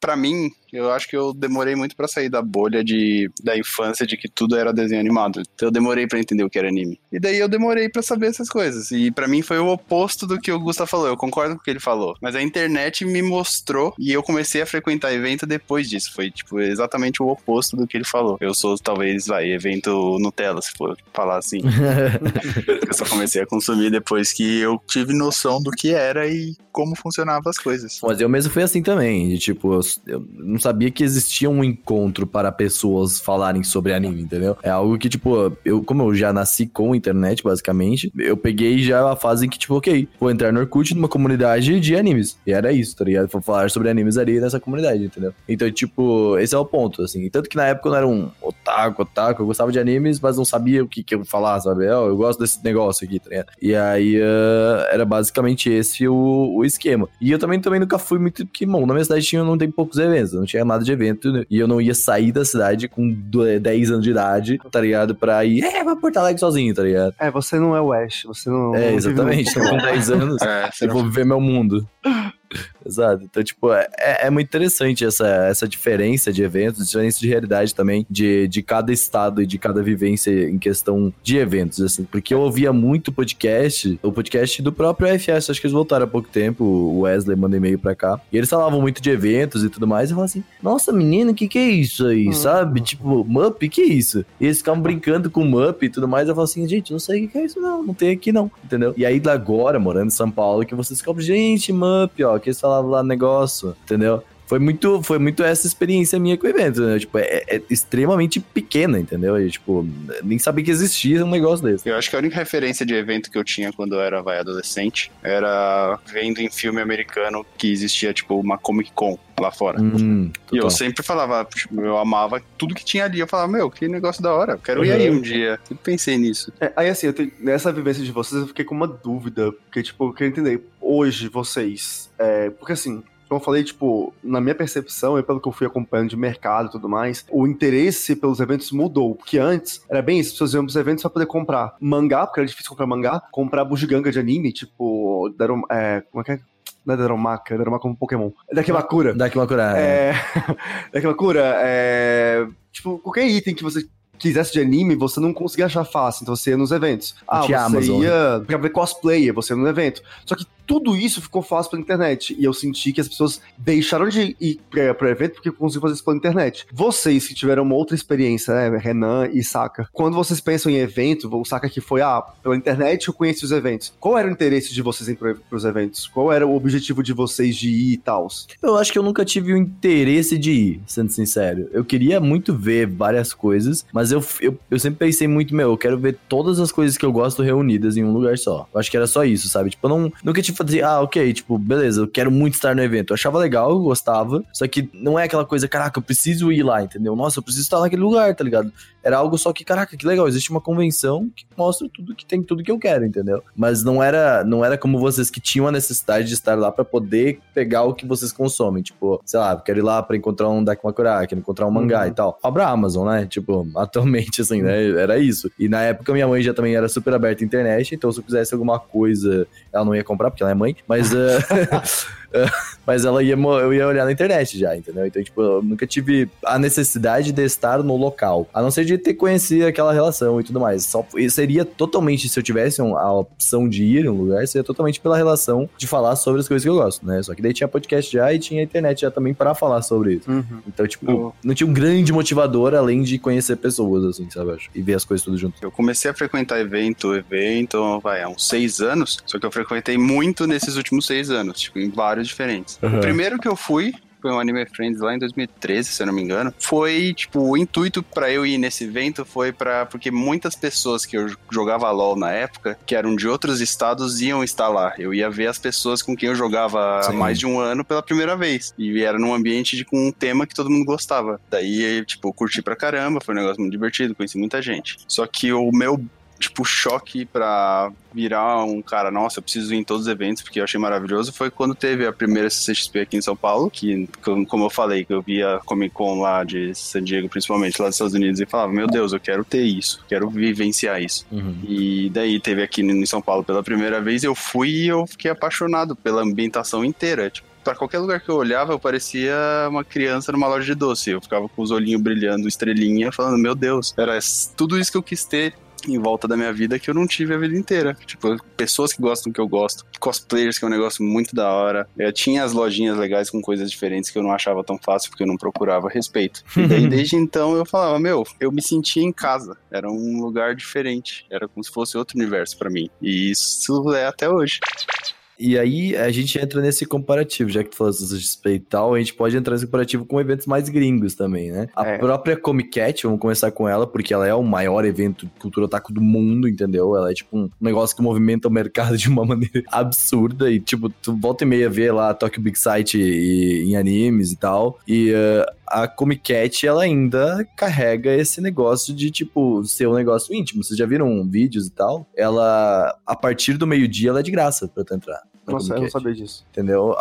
para mim, eu acho que eu demorei muito para sair da bolha de, da infância de que tudo era desenho animado. Então eu demorei para entender o que era anime. E daí eu demorei para saber essas coisas. E para mim foi o oposto do que o Gustavo falou. Eu concordo com o que ele falou. Mas a internet me mostrou e eu comecei a frequentar evento depois disso. Foi, tipo, exatamente o oposto do que ele falou. Eu sou, talvez, vai, evento Nutella, se for falar assim. eu só comecei a consumir depois que eu tive noção do que era e como funcionavam as coisas. Mas eu mesmo fui assim também. De, tipo, eu eu não sabia que existia um encontro para pessoas falarem sobre anime, entendeu? É algo que, tipo, eu, como eu já nasci com internet, basicamente, eu peguei já a fase em que, tipo, ok, vou entrar no Orkut numa comunidade de animes. E era isso, tá ligado? Vou falar sobre animes ali nessa comunidade, entendeu? Então, tipo, esse é o ponto, assim. Tanto que na época eu não era um otaku, otaku, eu gostava de animes, mas não sabia o que, que eu falar, sabe? Oh, eu gosto desse negócio aqui, tá ligado? E aí uh, era basicamente esse o, o esquema. E eu também, também nunca fui muito, porque, bom, na minha cidade tinha, não tem poucos eventos, não tinha nada de evento, né? e eu não ia sair da cidade com 10 anos de idade, tá ligado? Pra ir, é, pra Porto Alegre sozinho, tá ligado? É, você não é o Ash, você não... É, exatamente, tô com 10 anos, é, eu vou viver meu mundo. Exato. Então, tipo, é, é muito interessante essa, essa diferença de eventos, diferença de realidade também, de, de cada estado e de cada vivência em questão de eventos, assim. Porque eu ouvia muito podcast, o podcast do próprio FS, acho que eles voltaram há pouco tempo, o Wesley manda e-mail pra cá, e eles falavam muito de eventos e tudo mais, e eu falava assim, nossa, menina, o que que é isso aí, hum. sabe? Tipo, MUP, que é isso? E eles ficavam brincando com MUP e tudo mais, eu falava assim, gente, não sei o que é isso não, não tem aqui não, entendeu? E aí, agora, morando em São Paulo, que vocês descobrem, gente, MUP, ó, que eles falavam lá negócio, entendeu? Foi muito, foi muito essa experiência minha com o evento, né? Tipo, é, é extremamente pequena, entendeu? E, tipo, nem sabia que existia um negócio desse. Eu acho que a única referência de evento que eu tinha quando eu era vai, adolescente era vendo em filme americano que existia, tipo, uma Comic Con lá fora. Hum, e eu sempre falava, tipo, eu amava tudo que tinha ali. Eu falava, meu, que negócio da hora, quero uhum. ir aí um dia. Eu pensei nisso. É, aí assim, eu tenho, nessa vivência de vocês, eu fiquei com uma dúvida, porque, tipo, eu queria entender, hoje, vocês, é, porque assim, como eu falei, tipo, na minha percepção e pelo que eu fui acompanhando de mercado e tudo mais, o interesse pelos eventos mudou. Porque antes era bem isso, as pessoas iam pros eventos pra poder comprar mangá, porque era difícil comprar mangá, comprar bugiganga de anime, tipo, deram, é, como é que é? Não é Darumaka, é Darumaka como Pokémon. É Dakimakura. Dakimakura, é. é... Dakimakura, é... Tipo, qualquer item que você quisesse de anime, você não conseguia achar fácil, então você ia nos eventos. Ah, você Amazon. ia pra ver cosplayer, você ia no evento. Só que tudo isso ficou fácil pela internet. E eu senti que as pessoas deixaram de ir pra, pro evento porque conseguiam fazer isso pela internet. Vocês que tiveram uma outra experiência, né, Renan e Saka, quando vocês pensam em evento, o Saka que foi, ah, pela internet eu conheci os eventos. Qual era o interesse de vocês em ir pros eventos? Qual era o objetivo de vocês de ir e tal? Eu acho que eu nunca tive o interesse de ir, sendo sincero. Eu queria muito ver várias coisas, mas eu, eu, eu sempre pensei muito, meu, eu quero ver todas as coisas que eu gosto reunidas em um lugar só. Eu acho que era só isso, sabe? Tipo, eu não, nunca tive fazer, ah, ok, tipo, beleza, eu quero muito estar no evento. Eu achava legal, eu gostava, só que não é aquela coisa, caraca, eu preciso ir lá, entendeu? Nossa, eu preciso estar naquele lugar, tá ligado? Era algo só que, caraca, que legal, existe uma convenção que mostra tudo que tem tudo que eu quero, entendeu? Mas não era, não era como vocês que tinham a necessidade de estar lá para poder pegar o que vocês consomem, tipo, sei lá, quero ir lá para encontrar um Dakimakura, quero encontrar um mangá uhum. e tal. Abra a Amazon, né? Tipo, atualmente assim, né? Era isso. E na época minha mãe já também era super aberta à internet, então se eu quisesse alguma coisa, ela não ia comprar porque ela é mãe, mas uh, mas ela ia, eu ia olhar na internet já, entendeu? Então, tipo, eu nunca tive a necessidade de estar no local. A não ser de ter conhecido aquela relação e tudo mais. Só seria totalmente, se eu tivesse a opção de ir em um lugar, seria totalmente pela relação de falar sobre as coisas que eu gosto, né? Só que daí tinha podcast já e tinha internet já também para falar sobre isso. Uhum. Então, tipo, eu... não tinha um grande motivador além de conhecer pessoas, assim, sabe? E ver as coisas tudo junto. Eu comecei a frequentar evento, evento, vai, há uns seis anos, só que eu frequentei muito nesses últimos seis anos, tipo, em vários diferentes. Uhum. O primeiro que eu fui foi um Anime Friends lá em 2013, se eu não me engano. Foi, tipo, o intuito para eu ir nesse evento foi para porque muitas pessoas que eu jogava LoL na época, que eram de outros estados, iam estar lá. Eu ia ver as pessoas com quem eu jogava Sim. há mais de um ano pela primeira vez. E era num ambiente de, com um tema que todo mundo gostava. Daí, tipo, curti pra caramba, foi um negócio muito divertido, conheci muita gente. Só que o meu tipo, choque pra virar um cara, nossa, eu preciso ir em todos os eventos, porque eu achei maravilhoso, foi quando teve a primeira CCXP aqui em São Paulo, que, como eu falei, que eu via Comic Con lá de San Diego, principalmente lá dos Estados Unidos, e falava, meu Deus, eu quero ter isso, quero vivenciar isso. Uhum. E daí teve aqui em São Paulo pela primeira vez, eu fui e eu fiquei apaixonado pela ambientação inteira, tipo, para qualquer lugar que eu olhava, eu parecia uma criança numa loja de doce. Eu ficava com os olhinhos brilhando, estrelinha, falando, meu Deus, era tudo isso que eu quis ter em volta da minha vida que eu não tive a vida inteira. Tipo, pessoas que gostam do que eu gosto, cosplayers, que é um negócio muito da hora. Eu tinha as lojinhas legais com coisas diferentes que eu não achava tão fácil porque eu não procurava respeito. E daí, desde então, eu falava, meu, eu me sentia em casa. Era um lugar diferente. Era como se fosse outro universo para mim. E isso é até hoje. E aí a gente entra nesse comparativo, já que tu falou de XP e tal, a gente pode entrar nesse comparativo com eventos mais gringos também, né? A é. própria Comic Cat, vamos começar com ela, porque ela é o maior evento de cultura otaku do mundo, entendeu? Ela é tipo um negócio que movimenta o mercado de uma maneira absurda e tipo, tu volta e meia vê lá Tokyo Big Sight e, em animes e tal, e uh, a Comic Cat, ela ainda carrega esse negócio de, tipo, ser um negócio íntimo. Vocês já viram vídeos e tal? Ela, a partir do meio-dia, ela é de graça pra tu entrar. Nossa, eu não sabia disso. Entendeu?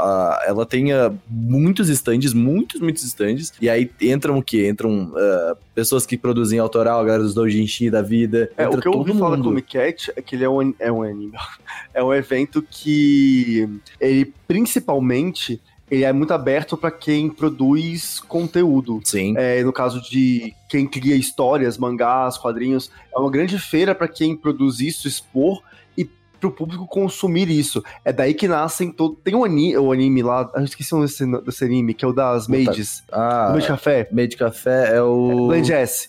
Ela tem uh, muitos stands, muitos, muitos stands. E aí entram o quê? Entram uh, pessoas que produzem autoral, galera dos doujinshi da vida. É, o que eu ouvi falar com o Cat é que ele é um, é um anime. É um evento que ele principalmente ele é muito aberto para quem produz conteúdo. Sim. É, no caso de quem cria histórias, mangás, quadrinhos, é uma grande feira para quem produz isso, expor pro público consumir isso. É daí que nascem todo. Tem um anime, o anime lá, eu esqueci o nome desse, anime, que é o das Maids. Ah, do Made Café. Made Café é o. Blend S.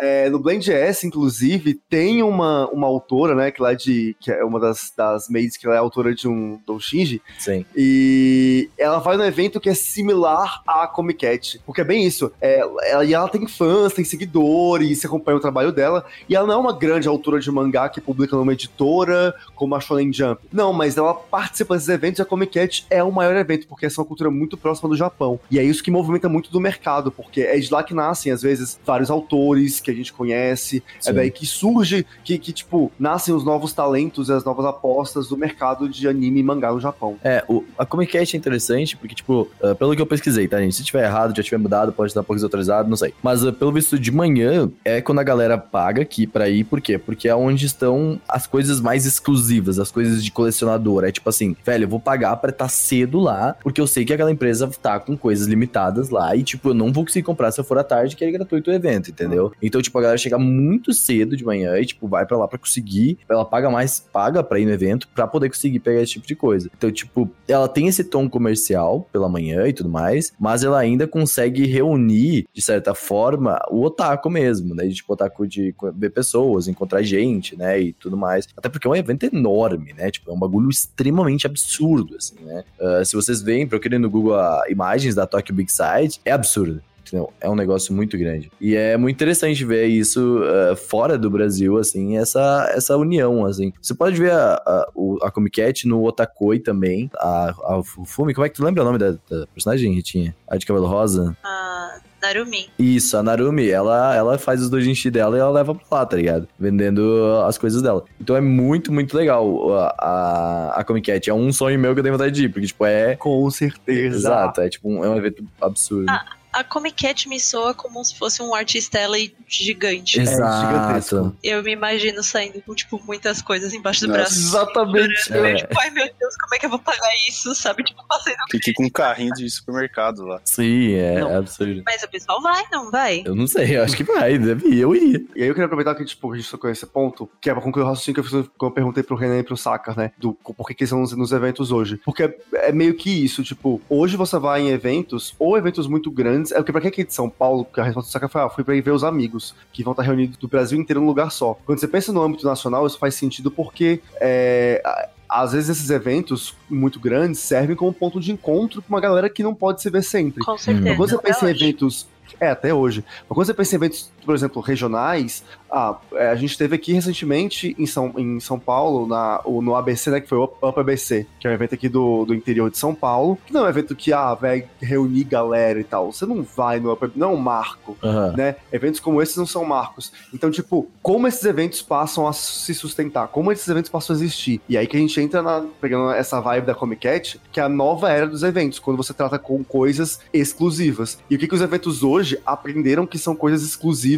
É, no Blend S, inclusive, tem uma, uma autora, né, que lá de. que é uma das, das maids, que ela é autora de um Shinji. Sim. E ela vai num evento que é similar à Comic Cat. Porque é bem isso. É, ela, e ela tem fãs, tem seguidores, se acompanha o trabalho dela. E ela não é uma grande autora de mangá que publica numa editora, como a Shonen Jump. Não, mas ela participa desses eventos e a Comic Cat é o maior evento, porque essa é uma cultura muito próxima do Japão. E é isso que movimenta muito do mercado, porque é de lá que nascem, às vezes, vários autores que a gente conhece. É Sim. É daí que surge, que, que, tipo, nascem os novos talentos e as novas apostas do mercado de anime e mangá no Japão. É, o, a Comic Cat é interessante, porque, tipo, uh, pelo que eu pesquisei, tá, gente? Se tiver errado, já tiver mudado, pode estar um pouco desatualizado, não sei. Mas, uh, pelo visto de manhã, é quando a galera paga aqui pra ir, por quê? Porque é onde estão as coisas mais exclusivas, as coisas de colecionador. É tipo assim, velho, eu vou pagar pra estar tá cedo lá, porque eu sei que aquela empresa tá com coisas limitadas lá e, tipo, eu não vou conseguir comprar se eu for à tarde, que é gratuito o evento, entendeu? Então, tipo, a galera chega muito cedo de manhã e, tipo, vai para lá para conseguir, ela paga mais, paga pra ir no evento pra poder conseguir pegar esse tipo de coisa. Então, tipo, ela tem esse tom comercial pela manhã e tudo mais, mas ela ainda consegue reunir, de certa forma, o otaku mesmo, né? De, tipo, otaku de ver pessoas, encontrar gente, né? E tudo mais. Até porque é um evento enorme, né? Tipo, é um bagulho extremamente absurdo, assim, né? Uh, se vocês veem, procurem no Google imagens da Tokyo Big Side, é absurdo. Entendeu? É um negócio muito grande. E é muito interessante ver isso uh, fora do Brasil, assim, essa, essa união, assim. Você pode ver a, a, a Comic Cat no Otakoi também, a, a Fumi, como é que tu lembra o nome da, da personagem, Ritinha? A de cabelo rosa? Ah... Narumi. Isso, a Narumi, ela, ela faz os doujinshi dela e ela leva pra lá, tá ligado? Vendendo as coisas dela. Então é muito, muito legal a, a, a Comic Cat. É um sonho meu que eu tenho vontade de ir, porque, tipo, é... Com certeza. Exato, é tipo um, é um evento absurdo. Ah a Comic Cat me soa como se fosse um artista LA gigante. Exato. É eu me imagino saindo com, tipo, muitas coisas embaixo do Nossa, braço. Exatamente. É. Tipo, ai meu Deus, como é que eu vou pagar isso, sabe? Tipo, passei no... Fiquei com um carrinho de supermercado lá. Sim, é não. absurdo. Mas o pessoal vai, não vai? Eu não sei, eu acho que vai, deve ir, eu ia. E aí eu queria aproveitar que, tipo, a gente tocou esse ponto, que é pra concluir o raciocínio que eu, fiz, que eu perguntei pro Renan e pro Saka, né? Do por que, que eles estão nos, nos eventos hoje. Porque é, é, meio que isso, tipo, hoje você vai em eventos, ou eventos muito grandes, é porque pra que que são Paulo, que a resposta do Saka foi, ah, fui pra ir ver os amigos, que vão estar reunidos do Brasil inteiro num lugar só. Quando você pensa no âmbito nacional, isso faz sentido porque é, às vezes esses eventos muito grandes servem como ponto de encontro pra uma galera que não pode se ver sempre. Com certeza. Então, quando você pensa em eventos é, até hoje. Mas quando você pensa em eventos, por exemplo, regionais, ah, é, a gente teve aqui recentemente em São, em São Paulo, na, no ABC, né, que foi o Up ABC, que é um evento aqui do, do interior de São Paulo, que não é um evento que, ah, vai reunir galera e tal. Você não vai no Up não é um marco, uhum. né? Eventos como esses não são marcos. Então, tipo, como esses eventos passam a se sustentar? Como esses eventos passam a existir? E aí que a gente entra na, pegando essa vibe da Comic Cat, que é a nova era dos eventos, quando você trata com coisas exclusivas. E o que, que os eventos hoje aprenderam que são coisas exclusivas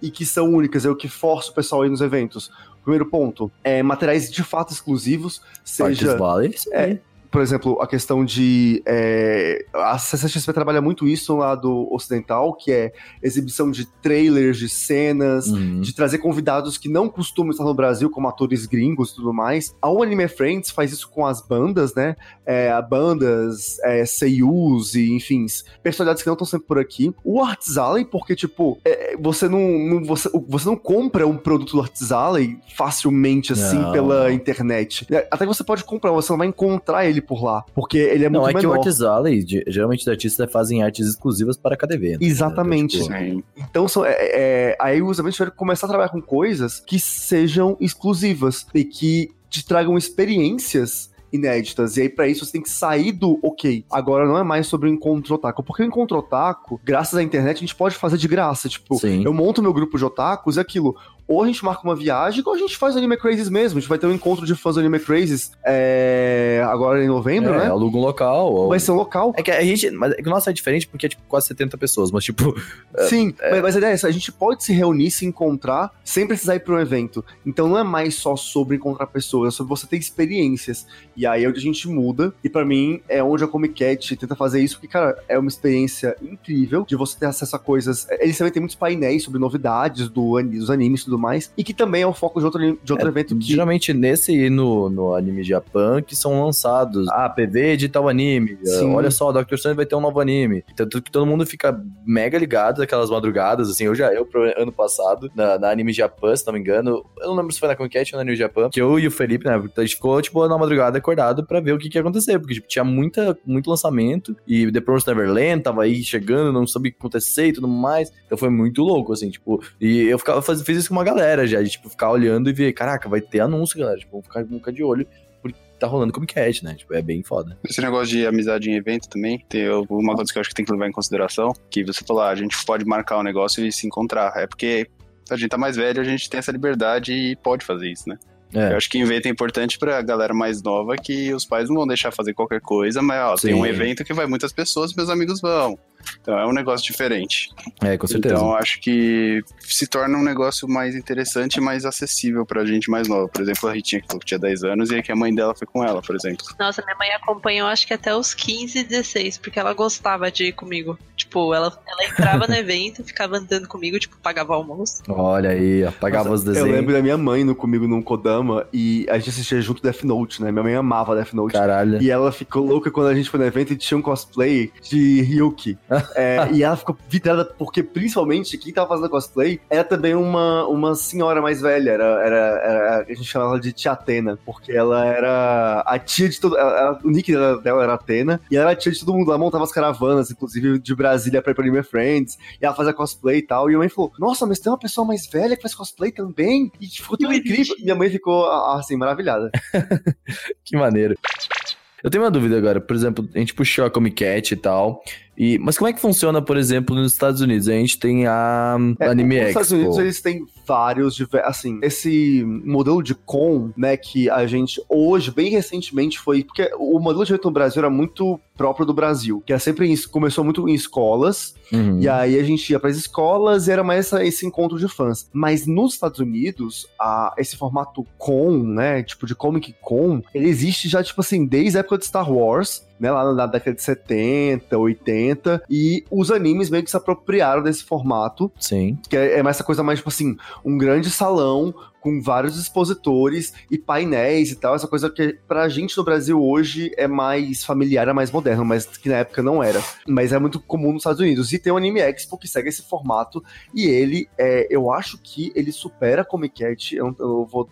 e que são únicas. É o que força o pessoal a ir nos eventos. Primeiro ponto, é materiais de fato exclusivos, seja... Vale, é, por exemplo, a questão de. É, a CCXP trabalha muito isso no lado ocidental, que é exibição de trailers, de cenas, uhum. de trazer convidados que não costumam estar no Brasil, como atores gringos e tudo mais. A Anime Friends faz isso com as bandas, né? É, bandas, é, seiyus e, enfim, personalidades que não estão sempre por aqui. O Arts Alley, porque, tipo, é, você, não, não, você, você não compra um produto do Arts Alley facilmente, assim, não. pela internet. Até que você pode comprar, você não vai encontrar ele por lá. Porque ele é não, muito Não, é menor. que o Alley, geralmente os artistas fazem artes exclusivas para cada evento. Né? Exatamente. Né? Então, tipo... então são, é, é, aí os eventos tiveram que começar a trabalhar com coisas que sejam exclusivas e que te tragam experiências inéditas. E aí, para isso, você tem que sair do ok. Agora não é mais sobre o encontro otaku. Porque o encontro otaku, graças à internet, a gente pode fazer de graça. Tipo, Sim. eu monto meu grupo de otakus e aquilo ou a gente marca uma viagem, ou a gente faz Anime Crazes mesmo. A gente vai ter um encontro de fãs do Anime Crazes é, agora em novembro, é, né? aluga um local. Ou... Vai ser um local. É que a gente. Mas é nosso é diferente porque é tipo quase 70 pessoas, mas tipo. Sim, é... mas a ideia é essa: a gente pode se reunir, se encontrar, sem precisar ir para um evento. Então não é mais só sobre encontrar pessoas, é sobre você ter experiências. E aí é onde a gente muda. E para mim é onde a Comic Cat tenta fazer isso, porque, cara, é uma experiência incrível de você ter acesso a coisas. Eles também têm muitos painéis sobre novidades do, dos animes e tudo mais. E que também é o foco de outro, de outro é, evento que. Geralmente nesse e no, no Anime Japan que são lançados. Ah, PV de tal anime. Sim. Olha só, Doctor Stone vai ter um novo anime. Tanto que todo mundo fica mega ligado aquelas madrugadas. Assim, eu já, eu, ano passado, na, na Anime Japan, se não me engano, eu não lembro se foi na Conquete ou na Anime Japan, que eu e o Felipe, né, a gente ficou, tipo, na madrugada acordado pra ver o que, que ia acontecer. Porque, tipo, tinha muita, muito lançamento. E The Promised Neverland tava aí chegando, não sabia o que acontecer e tudo mais. Então foi muito louco, assim, tipo. E eu ficava, faz, fiz isso com uma galera já, de, tipo, ficar olhando e ver, caraca, vai ter anúncio, galera. Tipo, vamos ficar, de olho tá rolando Comic Cat, né? Tipo, é bem foda. Esse negócio de amizade em evento também, tem uma coisa que eu acho que tem que levar em consideração, que você falou, ah, a gente pode marcar um negócio e se encontrar. É porque a gente tá mais velho, a gente tem essa liberdade e pode fazer isso, né? É. Eu acho que evento é importante pra galera mais nova que os pais não vão deixar fazer qualquer coisa, mas ó, tem um evento que vai muitas pessoas, meus amigos vão. Então é um negócio diferente. É, com certeza. Então acho que se torna um negócio mais interessante e mais acessível pra gente mais nova. Por exemplo, a Ritinha que tinha 10 anos e que a mãe dela foi com ela, por exemplo. Nossa, minha mãe acompanhou acho que até os 15, 16, porque ela gostava de ir comigo. Tipo, ela, ela entrava no evento, ficava andando comigo, tipo, pagava almoço. Olha aí, pagava os desenhos. Eu lembro da minha mãe no comigo num E a gente assistia junto Death Note, né? Minha mãe amava Death Note. Caralho. E ela ficou louca quando a gente foi no evento e tinha um cosplay de Ryuki. é, e ela ficou vidrada porque, principalmente, quem tava fazendo cosplay era também uma, uma senhora mais velha. Era, era, era a gente chamava ela de tia Atena, porque ela era a tia de todo. Ela, o nick dela, dela, era Atena, e ela era a tia de todo mundo. Ela montava as caravanas, inclusive de Brasília pra ir pra Anime Friends, e ela fazia cosplay e tal. E minha mãe falou: Nossa, mas tem uma pessoa mais velha que faz cosplay também? E ficou tão incrível. E minha mãe ficou, assim, maravilhada. que maneiro. Eu tenho uma dúvida agora, por exemplo, a gente puxou a Comic Cat e tal, e, mas como é que funciona, por exemplo, nos Estados Unidos? A gente tem a é, Anime Expo. Nos Estados Unidos eles têm vários, assim, esse modelo de com, né, que a gente hoje, bem recentemente, foi, porque o modelo de evento no Brasil era muito próprio do Brasil, que é sempre em, começou muito em escolas, uhum. e aí a gente ia para as escolas e era mais essa, esse encontro de fãs. Mas nos Estados Unidos, a, esse formato com, né, tipo de Comic Con, ele existe já, tipo assim, desde a época de Star Wars, né, lá na década de 70, 80, e os animes meio que se apropriaram desse formato. Sim. Que é, é mais essa coisa mais, tipo assim, um grande salão com vários expositores e painéis e tal, essa coisa que pra gente no Brasil hoje é mais familiar, é mais moderno, mas que na época não era. Mas é muito comum nos Estados Unidos. E tem o Anime Expo que segue esse formato, e ele, é, eu acho que ele supera a Comic Cat, eu, eu vou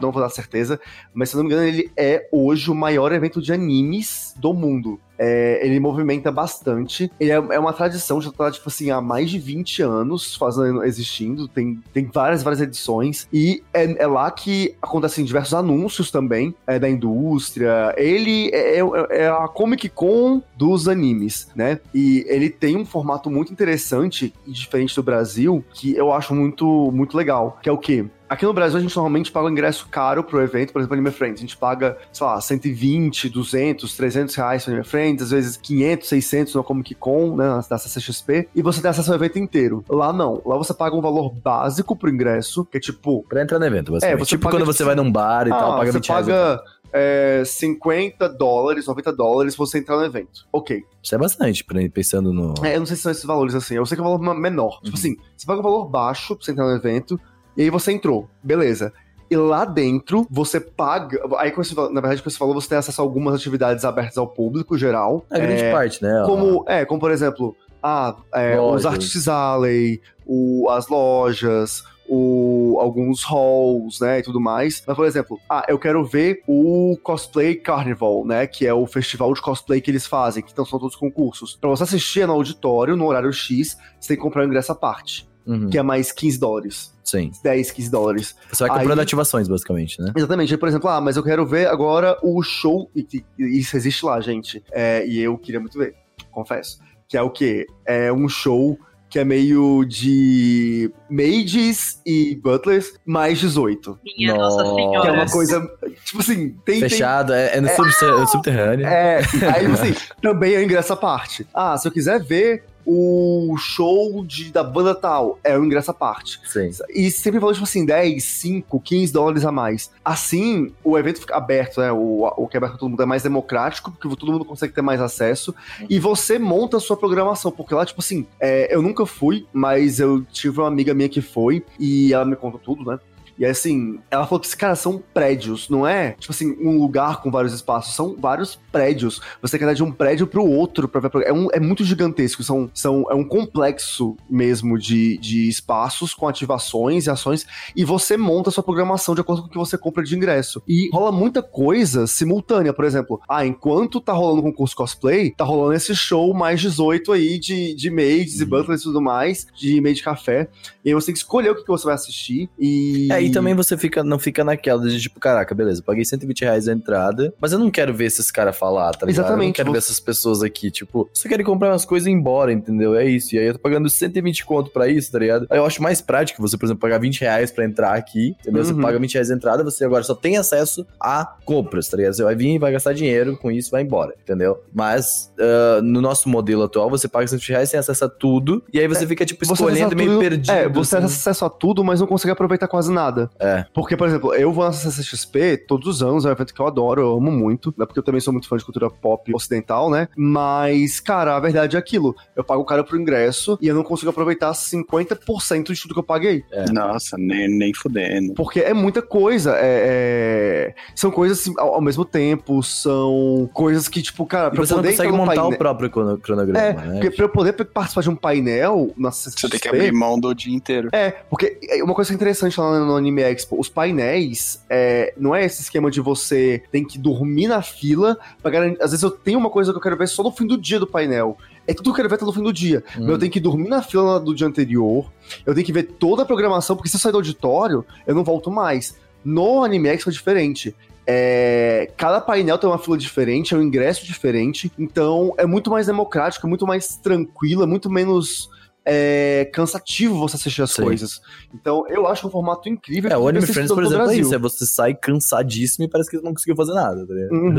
não vou dar certeza, mas se não me engano, ele é hoje o maior evento de animes do mundo. É, ele movimenta bastante. Ele é, é, uma tradição, já tá, tipo assim, há mais de 20 anos fazendo, existindo. Tem, tem várias, várias edições. E é, é lá que acontecem diversos anúncios também é, da indústria. Ele é, é, é, a Comic Con dos animes, né? E ele tem um formato muito interessante e diferente do Brasil, que eu acho muito, muito legal. Que é o quê? Aqui no Brasil, a gente normalmente paga um ingresso caro pro evento, por exemplo, Anime Friends. A gente paga, sei lá, 120, 200, 300 reais pro Anime Friends, às vezes 500, 600 no Comic Con, né, da CCXP, e você tem acesso ao evento inteiro. Lá não. Lá você paga um valor básico pro ingresso, que é tipo... Pra entrar no evento, basicamente. É, você tipo paga, quando tipo, você vai num bar e ah, tal, paga você paga é, 50 dólares, 90 dólares você entrar no evento. Ok. Isso é bastante, pensando no. É, eu não sei se são esses valores assim. Eu sei que é um valor menor. Tipo uhum. Tipo assim, você paga um valor baixo pra você entrar no evento. E aí você entrou, beleza. E lá dentro, você paga. Aí, você, na verdade, como você falou, você tem acesso a algumas atividades abertas ao público geral. A grande é, parte, né? Como, é, como por exemplo, ah, é, os Artists Alley, o, as lojas, o, alguns halls, né, e tudo mais. Mas, por exemplo, ah, eu quero ver o Cosplay Carnival, né, que é o festival de cosplay que eles fazem, que então são todos concursos. Pra você assistir no auditório, no horário X, você tem que comprar um ingresso à parte uhum. que é mais 15 dólares. Sim. 10, 15 dólares. Você vai comprando Aí, ativações, basicamente, né? Exatamente. Por exemplo, ah, mas eu quero ver agora o show. E, e isso existe lá, gente. É, e eu queria muito ver, confesso. Que é o quê? É um show que é meio de mages e butlers mais 18. Minha nossa senhora. Que é uma coisa, tipo assim, tem... Fechado, tem... É, é, no é, subterrâneo. É, aí, tipo assim, também é ingresso à parte. Ah, se eu quiser ver o show de, da banda tal é o ingresso à parte. Sim. E sempre falou, tipo assim, 10, 5, 15 dólares a mais. Assim, o evento fica aberto, né? O, o que é aberto pra todo mundo é mais democrático, porque todo mundo consegue ter mais acesso. Uhum. E você monta a sua programação, porque lá, tipo assim, é, eu nunca fui, mas eu tive uma amiga minha que foi, e ela me conta tudo, né? E assim, ela falou que, esses caras são prédios, não é, tipo assim, um lugar com vários espaços, são vários prédios. Você quer dar de um prédio pro outro pra ver. É, um, é muito gigantesco, são, são, é um complexo mesmo de, de espaços com ativações e ações, e você monta a sua programação de acordo com o que você compra de ingresso. E rola muita coisa simultânea, por exemplo, ah, enquanto tá rolando o concurso cosplay, tá rolando esse show mais 18 aí de, de maids e butlers e tudo mais, de maid café, e aí você tem que escolher o que, que você vai assistir, e... É, e também você fica, não fica naquela de tipo, caraca, beleza, paguei 120 reais a entrada, mas eu não quero ver esses caras falar, tá ligado? Exatamente. Eu não quero ver essas pessoas aqui, tipo, você quer comprar umas coisas e ir embora, entendeu? É isso. E aí eu tô pagando 120 conto pra isso, tá ligado? Aí eu acho mais prático você, por exemplo, pagar 20 reais pra entrar aqui, entendeu? Uhum. Você paga 20 reais a entrada, você agora só tem acesso a compras, tá ligado? Você vai vir e vai gastar dinheiro com isso vai embora, entendeu? Mas uh, no nosso modelo atual, você paga 120 reais, tem acesso a tudo, e aí você é, fica, tipo, escolhendo meio perdido. É, você assim. tem acesso a tudo, mas não consegue aproveitar quase nada nada. É. Porque, por exemplo, eu vou na CCXP todos os anos, é um evento que eu adoro, eu amo muito, né? Porque eu também sou muito fã de cultura pop ocidental, né? Mas, cara, a verdade é aquilo. Eu pago o cara pro ingresso e eu não consigo aproveitar 50% de tudo que eu paguei. É. Nossa, nem, nem fudendo. Porque é muita coisa. É, é... São coisas assim, ao, ao, mesmo tempo, são coisas que, tipo, cara, pra você poder não consegue montar painel... o próprio cronograma, é, né? Porque pra eu poder participar de um painel na CCXP... Você tem que abrir mão do dia inteiro. É, porque é, uma coisa interessante lá no Anime Expo, os painéis, é, não é esse esquema de você tem que dormir na fila pra garantir. Às vezes eu tenho uma coisa que eu quero ver só no fim do dia do painel. É tudo que eu quero ver até no fim do dia. Hum. Eu tenho que dormir na fila do dia anterior, eu tenho que ver toda a programação, porque se eu sair do auditório, eu não volto mais. No Anime Expo é diferente. É, cada painel tem uma fila diferente, é um ingresso diferente, então é muito mais democrático, é muito mais tranquilo, é muito menos é cansativo você assistir as Sim. coisas. Então, eu acho um formato incrível. É, o Anime Friends, por exemplo, é isso. É você sai cansadíssimo e parece que não conseguiu fazer nada, tá ligado? Uhum.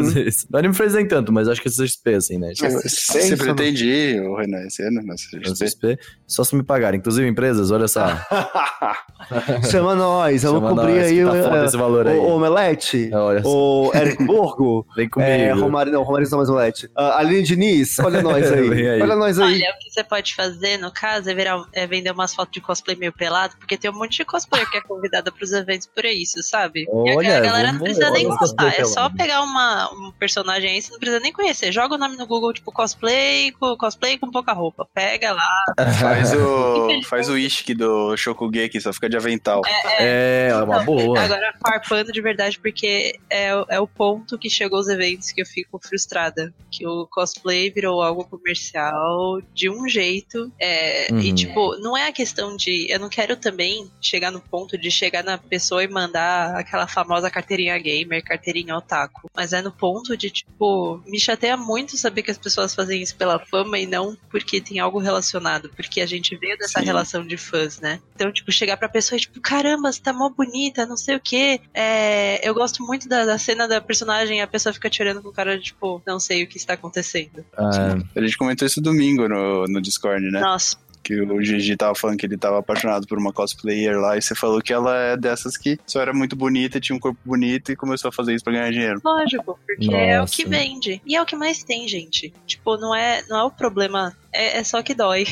No Anime Friends nem tanto, mas acho que é CXP, assim, né? Tipo, é, sempre entendi, o Renan, esse ano na CXP. Só se me pagarem. Inclusive, empresas, olha só. Chama nós, eu vou cobrir nós, aí. Tá esse valor aí. O Omelete, o Eric Borgo. Vem comigo. É, Romário, não, Romário não mais Omelete. Uh, Aline Diniz, olha nós aí. aí. Olha nós aí. Olha, o que você pode fazer, no caso, casa é, virar, é vender umas fotos de cosplay meio pelado, porque tem um monte de cosplayer que é convidada pros eventos por isso, sabe? Olha, e a, galera não precisa nem gostar, é só pegar uma, um personagem aí, você não precisa nem conhecer. Joga o nome no Google, tipo, cosplay, cosplay com pouca roupa. Pega lá. Faz o, faz o Ishiki do Shokugeki, só fica de avental. É, é, é uma boa. Agora, farpando de verdade, porque é, é o ponto que chegou os eventos que eu fico frustrada. Que o cosplay virou algo comercial de um jeito. É, Uhum. E, tipo, não é a questão de. Eu não quero também chegar no ponto de chegar na pessoa e mandar aquela famosa carteirinha gamer, carteirinha otaku. Mas é no ponto de, tipo, me chateia muito saber que as pessoas fazem isso pela fama e não porque tem algo relacionado. Porque a gente veio dessa Sim. relação de fãs, né? Então, tipo, chegar pra pessoa e, tipo, caramba, você tá mó bonita, não sei o quê. É, eu gosto muito da, da cena da personagem e a pessoa fica te olhando com cara de, tipo, não sei o que está acontecendo. Ah, a gente comentou isso domingo no, no Discord, né? Nossa que o Gigi tava falando que ele tava apaixonado por uma cosplayer lá, e você falou que ela é dessas que só era muito bonita, tinha um corpo bonito e começou a fazer isso pra ganhar dinheiro. Lógico, porque Nossa. é o que vende. E é o que mais tem, gente. Tipo, não é, não é o problema, é, é só que dói.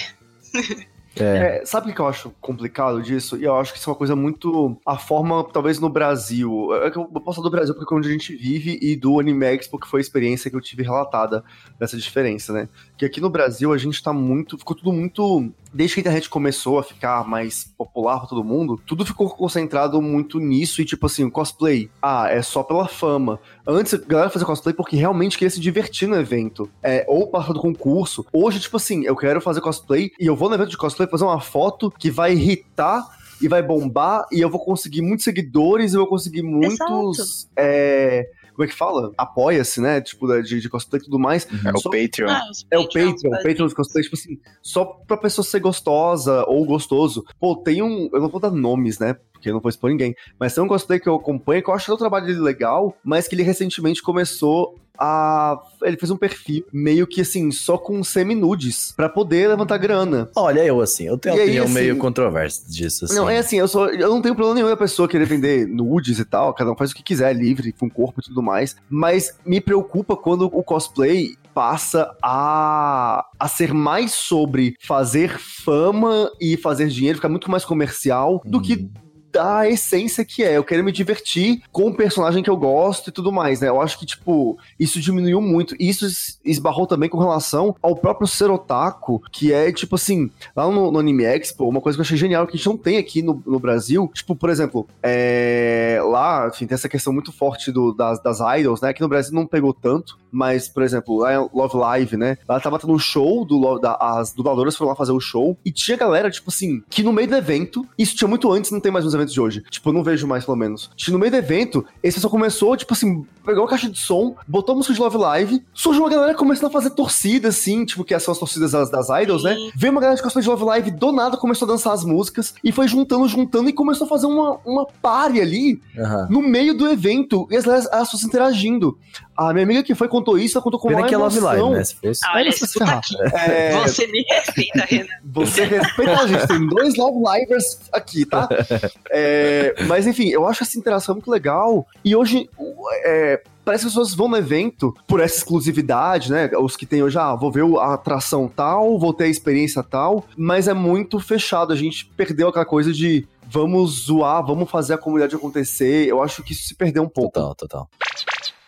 É. É, sabe o que eu acho complicado disso? E eu acho que isso é uma coisa muito. A forma, talvez no Brasil. É eu posso falar do Brasil porque é onde a gente vive e do Anime Expo, que foi a experiência que eu tive relatada dessa diferença, né? Que aqui no Brasil a gente tá muito. Ficou tudo muito. Desde que a internet começou a ficar mais popular pra todo mundo, tudo ficou concentrado muito nisso e, tipo assim, o cosplay. Ah, é só pela fama. Antes, a galera fazia cosplay porque realmente queria se divertir no evento. É, ou passar do concurso. Hoje, tipo assim, eu quero fazer cosplay e eu vou no evento de cosplay fazer uma foto que vai irritar e vai bombar e eu vou conseguir muitos seguidores, eu vou conseguir muitos. É, como é que fala? Apoia-se, né? Tipo, de, de cosplay e tudo mais. É o Só- Patreon. Ah, É o Patreon, o. Patreon de cosplay, tipo assim, só pra pessoa ser gostosa ou gostoso. Pô, tem um. Eu não vou dar nomes, né? Porque eu não vou expor ninguém. Mas tem um cosplay que eu acompanho que eu acho o trabalho dele legal, mas que ele recentemente começou a. Ele fez um perfil meio que assim, só com semi-nudes, pra poder levantar grana. Olha, eu assim, eu tenho uma aí, opinião assim- meio controversa disso, assim. Não, é assim, eu, eu não tenho problema nenhum da pessoa querer vender nudes e tal, cada um faz o que quiser, livre, com corpo e tudo mais, mas me preocupa quando o cosplay passa a, a ser mais sobre fazer fama e fazer dinheiro, ficar muito mais comercial do que Hum. Da essência que é. Eu quero me divertir com o personagem que eu gosto e tudo mais, né? Eu acho que, tipo, isso diminuiu muito. E isso es- esbarrou também com relação ao próprio ser otaku, que é, tipo assim, lá no, no Anime Expo, uma coisa que eu achei genial, que a gente não tem aqui no, no Brasil, tipo, por exemplo, é, lá, enfim, tem essa questão muito forte do- das, das idols, né? Aqui no Brasil não pegou tanto, mas, por exemplo, lá em Love Live, né? Lá tava tendo um show, do, da- as dubladoras foram lá fazer o show, e tinha galera, tipo assim, que no meio do evento, isso tinha muito antes, não tem mais nos eventos de hoje, tipo, eu não vejo mais, pelo menos. Tinha no meio do evento, esse pessoal começou, tipo assim, pegou a caixa de som, botou a música de Love Live, surgiu uma galera começando a fazer torcida, assim, tipo, que são as torcidas das, das idols, né? Veio uma galera de cosplay de Love Live, do nada começou a dançar as músicas, e foi juntando, juntando, e começou a fazer uma, uma party ali, Aham. no meio do evento, e as, as pessoas interagindo. A minha amiga que foi contou isso, ela contou com Pena uma que é Love emoção. Live, né? Se fosse. Ah, olha, essa escuta aqui. É, Você me respeita, Renan. você respeita a gente, tem dois Love Livers aqui, tá? É, mas enfim, eu acho essa interação muito legal. E hoje, é, parece que as pessoas vão no evento por essa exclusividade, né? Os que tem hoje, ah, vou ver a atração tal, vou ter a experiência tal, mas é muito fechado. A gente perdeu aquela coisa de vamos zoar, vamos fazer a comunidade acontecer. Eu acho que isso se perdeu um pouco. Total, total.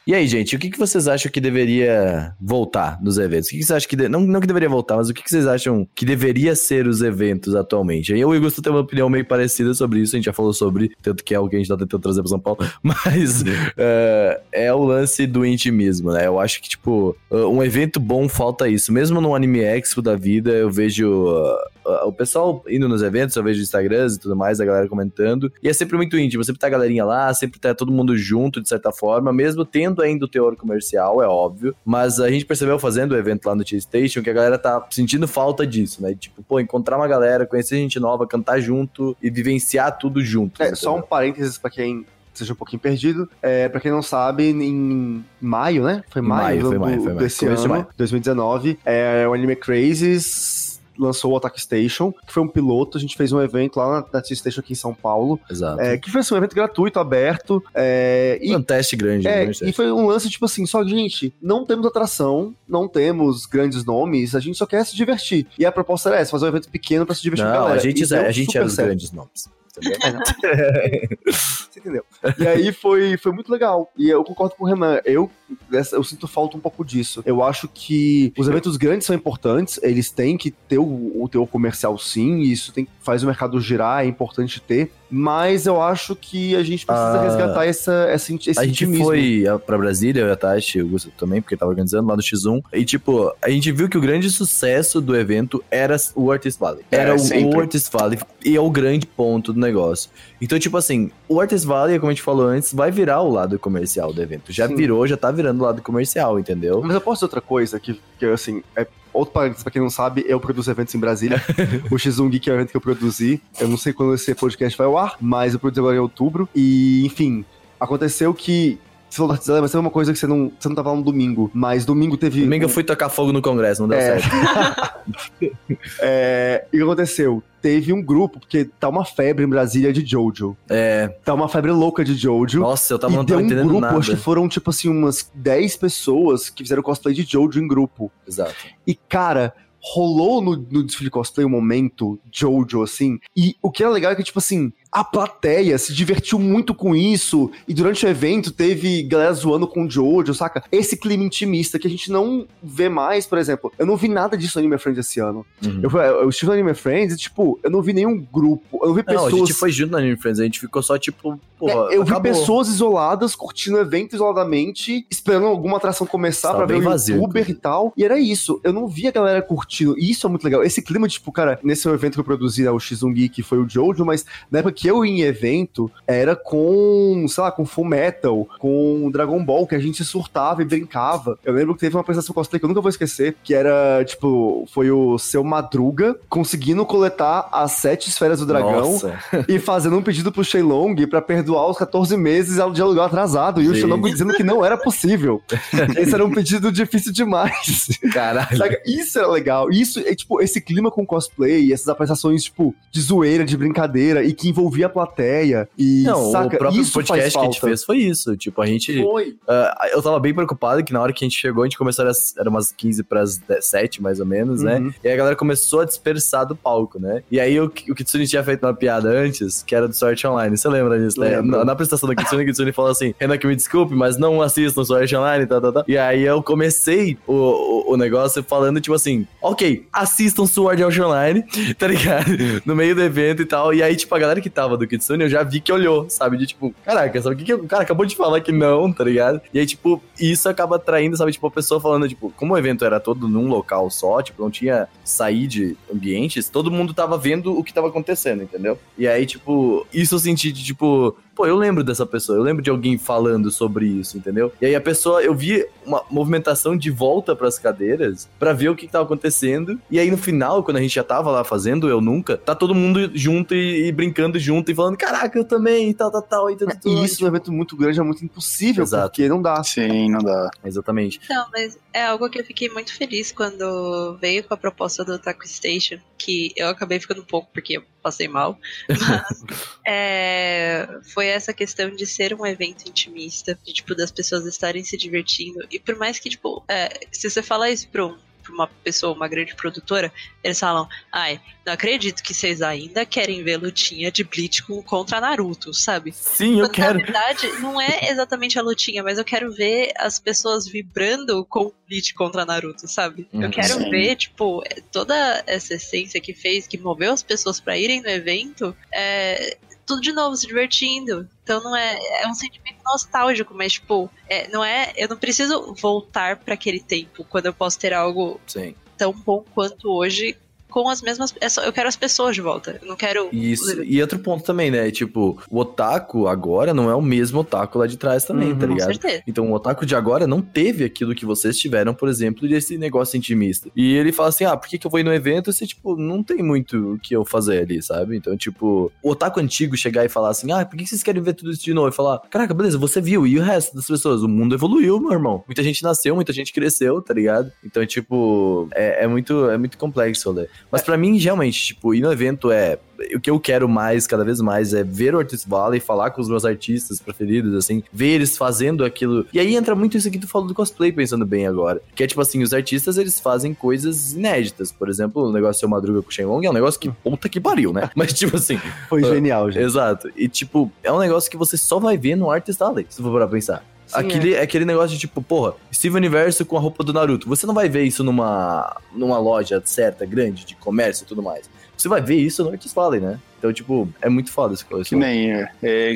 E aí, gente, o que, que vocês acham que deveria voltar nos eventos? O que, que vocês acham que. de- Não, não que deveria voltar, mas o que, que vocês acham que deveria ser os eventos atualmente? Eu e o Augusto tem uma opinião meio parecida sobre isso, a gente já falou sobre, tanto que é algo que a gente tá tentando trazer pra São Paulo, mas é, é o lance do intimismo, né? Eu acho que, tipo, um evento bom falta isso. Mesmo no Anime Expo da vida, eu vejo. uh, uh, o pessoal indo nos eventos, eu vejo Instagrams e tudo mais, a galera comentando. E é sempre muito íntimo, sempre tá a galerinha lá, sempre tá todo mundo junto, de certa forma, mesmo tendo ainda o teor comercial, é óbvio. Mas a gente percebeu fazendo o evento lá no T-Station que a galera tá sentindo falta disso, né? Tipo, pô, encontrar uma galera, conhecer gente nova, cantar junto e vivenciar tudo junto. É, só um parênteses pra quem seja um pouquinho perdido. É, pra quem não sabe, em maio, né? Foi maio, maio, foi maio, foi maio. desse Começo de ano, maio. 2019. É, o Anime Crazes lançou o Attack Station, que foi um piloto. A gente fez um evento lá na, na T-Station aqui em São Paulo, Exato. é, que foi assim, um evento gratuito, aberto. É, e um teste grande, é, né? e foi um lance tipo assim, só gente, não temos atração, não temos grandes nomes, a gente só quer se divertir. E a proposta era essa, fazer um evento pequeno pra se divertir com a Não, galera. a gente, E deu a gente era os grandes nomes. Entendeu? É, não. Você entendeu? E aí foi, foi muito legal. E eu concordo com o Renan. Eu, eu sinto falta um pouco disso. Eu acho que os eventos grandes são importantes, eles têm que ter o, o teor comercial sim, e isso tem, faz o mercado girar, é importante ter. Mas eu acho que a gente precisa Ah, resgatar essa, essa, esse a gente intimismo. foi ah, pra Brasília, eu e a Tati, o Gusto também, porque tava organizando lá no X1. E, tipo, a gente viu que o grande sucesso do evento era o Artist Valley. É, Era o, sempre. o Artist Valley e é o grande ponto do negócio. Então, tipo assim, o Artist Valley, como a gente falou antes, vai virar o lado comercial do evento. Já Sim. virou, já tá virando o lado comercial, entendeu? Mas eu posso dizer outra coisa que, que assim, é outro parênteses pra quem não sabe, eu produzo eventos em Brasília. o X1 Geek é o evento que eu produzi. Eu não sei quando esse podcast vai ao ar, mas eu produzi agora em outubro. E, enfim, aconteceu que. Você mas é uma coisa que você não, você não tava lá no domingo. Mas domingo teve. Domingo eu um- fui tocar fogo no Congresso, não deu É. certo. É, e o que aconteceu? Teve um grupo, porque tá uma febre em Brasília de Jojo. É, Tá uma febre louca de Jojo. nossa, eu tava, e não tava um entendendo grupo, nada. acho que foram tipo assim, umas 10 pessoas que fizeram cosplay de Jojo em grupo. Exato. E, cara, rolou no, no desfile cosplay um momento Jojo, assim. E o que era legal é que, tipo assim, a plateia se divertiu muito com isso. E durante o evento teve galera zoando com Jojo, saca? Esse clima intimista que a gente não vê mais, por exemplo. Eu não vi nada disso no Anime Friends esse ano. Uhum. Eu, eu estive no Anime Friends e, tipo, eu não vi nenhum grupo. Eu não vi Não, a pessoas. gente foi junto na Anime Friends, a gente ficou só tipo, porra, É, eu vi acabou. pessoas isoladas curtindo o evento isoladamente, esperando alguma atração começar pra ver o inclusive. e tal. E era isso. Eu não vi a galera curtindo. E isso é muito legal. Esse clima, tipo, cara, nesse evento que eu produzi, né, o X1 Geek, foi o Jojo, mas na época que que eu ia em evento era com, sei lá, com Full Metal, com Dragon Ball, que a gente surtava e brincava. Eu lembro que teve uma apresentação cosplay que eu nunca vou esquecer, que era, tipo, foi o seu Madruga conseguindo coletar as sete esferas do dragão Nossa. e fazendo um pedido pro Shenlong pra perdoar os 14 meses de aluguel atrasado. E o. Shenlong dizendo que não era possível. Esse era um pedido difícil demais. Caralho. Saca? Isso era legal. Isso é tipo esse clima com cosplay, essas apresentações tipo de zoeira, de brincadeira e que envolvia a plateia e Não, saca? o próprio isso faz podcast que a gente fez foi isso. Tipo, a gente. Foi. ah, eu tava bem preocupado que na hora que a gente chegou, a gente começou, era, era umas 15 pras 7, mais ou menos, né? Uhum. E aí a galera começou a dispersar do palco, né? E aí o, o Kitsune tinha feito uma piada antes, que era do Sword Art Online. Você lembra disso, né? Na, na apresentação do Kitsune, o Kitsune falou assim: Renan, que me desculpe, mas não assistam Sword Art Online, tá, tá, tá. E aí eu comecei o, o, o negócio falando, tipo assim, ok, assistam Sword Art Online, tá ligado? No meio do evento e tal. E aí, tipo, a galera que tava do Kitsune, eu já vi que olhou, sabe? De tipo, caraca, sabe o que, que o cara acabou de falar que não, tá ligado? E aí, tipo, isso acaba atraindo, sabe? Tipo, a pessoa falando, tipo, como o evento era todo num local só, tipo, não tinha sair de ambientes, todo mundo tava vendo o que tava acontecendo, entendeu? E aí, tipo, isso eu senti de, tipo, pô, eu lembro dessa pessoa, eu lembro de alguém falando sobre isso, entendeu? E aí a pessoa, eu vi uma movimentação de volta pras cadeiras pra ver o que, que tava acontecendo. E aí no final, quando a gente já tava lá fazendo, eu nunca, tá todo mundo junto e, e brincando junto e falando, caraca, eu também, e tal, tal, tal, e tal, tal. E isso num evento muito grande é muito impossível, Exato. porque não dá. Sim, não dá. Exatamente. Não, mas é algo que eu fiquei muito feliz quando veio com a proposta do Taco Station, que eu acabei ficando um pouco porque eu passei mal, mas é, foi essa questão de ser um evento intimista, de tipo das pessoas estarem se divertindo. E por mais que tipo, é, se você falar isso pra um pra uma pessoa, uma grande produtora, eles falam, ai, não acredito que vocês ainda querem ver lutinha de Bleach contra Naruto, sabe? Sim, eu Quando, quero. Na verdade, não é exatamente a lutinha, mas eu quero ver as pessoas vibrando com Bleach contra Naruto, sabe? Uhum. eu quero Sim. ver, tipo, toda essa essência que fez, que moveu as pessoas pra irem no evento, é, tudo de novo, se divertindo. Então não é. É um sentimento nostálgico, mas, tipo, é, não é. Eu não preciso voltar pra aquele tempo quando eu posso ter algo Sim. tão bom quanto hoje. Com as mesmas. é só- eu quero as pessoas de volta. Eu não quero. Isso. E outro ponto também, né? Tipo, o otaku agora não é o mesmo otaku lá de trás também, Uhum. tá Com ligado? certeza. Então o otaku de agora não teve aquilo que vocês tiveram, por exemplo, desse negócio intimista. E ele fala assim: ah, por que, que eu vou ir no evento se, tipo, não tem muito o que eu fazer ali, sabe? Então, tipo, o otaku antigo chegar e falar assim: ah, por que que vocês querem ver tudo isso de novo? E falar: caraca, beleza, você viu, e o resto das pessoas? O mundo evoluiu, meu irmão. Muita gente nasceu, muita gente cresceu, tá ligado? Então, tipo, é, é muito, é muito complexo, né? Mas pra mim, realmente, tipo, ir no evento é o que eu quero mais, cada vez mais, é ver o Artist Valley, falar com os meus artistas preferidos, assim, ver eles fazendo aquilo. E aí entra muito isso aqui que tu falou do cosplay, pensando bem agora. Que é tipo assim, os artistas, eles fazem coisas inéditas. Por exemplo, o negócio Seu Madruga com o Shenlong é um negócio que puta que pariu, né? Mas tipo assim, Foi Ah, genial, gente. exato. E tipo, é um negócio que você só vai ver no Artist Valley, se for pra pensar. Sim, aquele, é. aquele negócio de tipo, porra, Steven Universo com a roupa do Naruto. Você não vai ver isso numa, numa loja certa, grande, de comércio e tudo mais. Você vai ver isso no Artist Valley, né? Então, tipo, é muito foda esse coisa. Que nem é, é,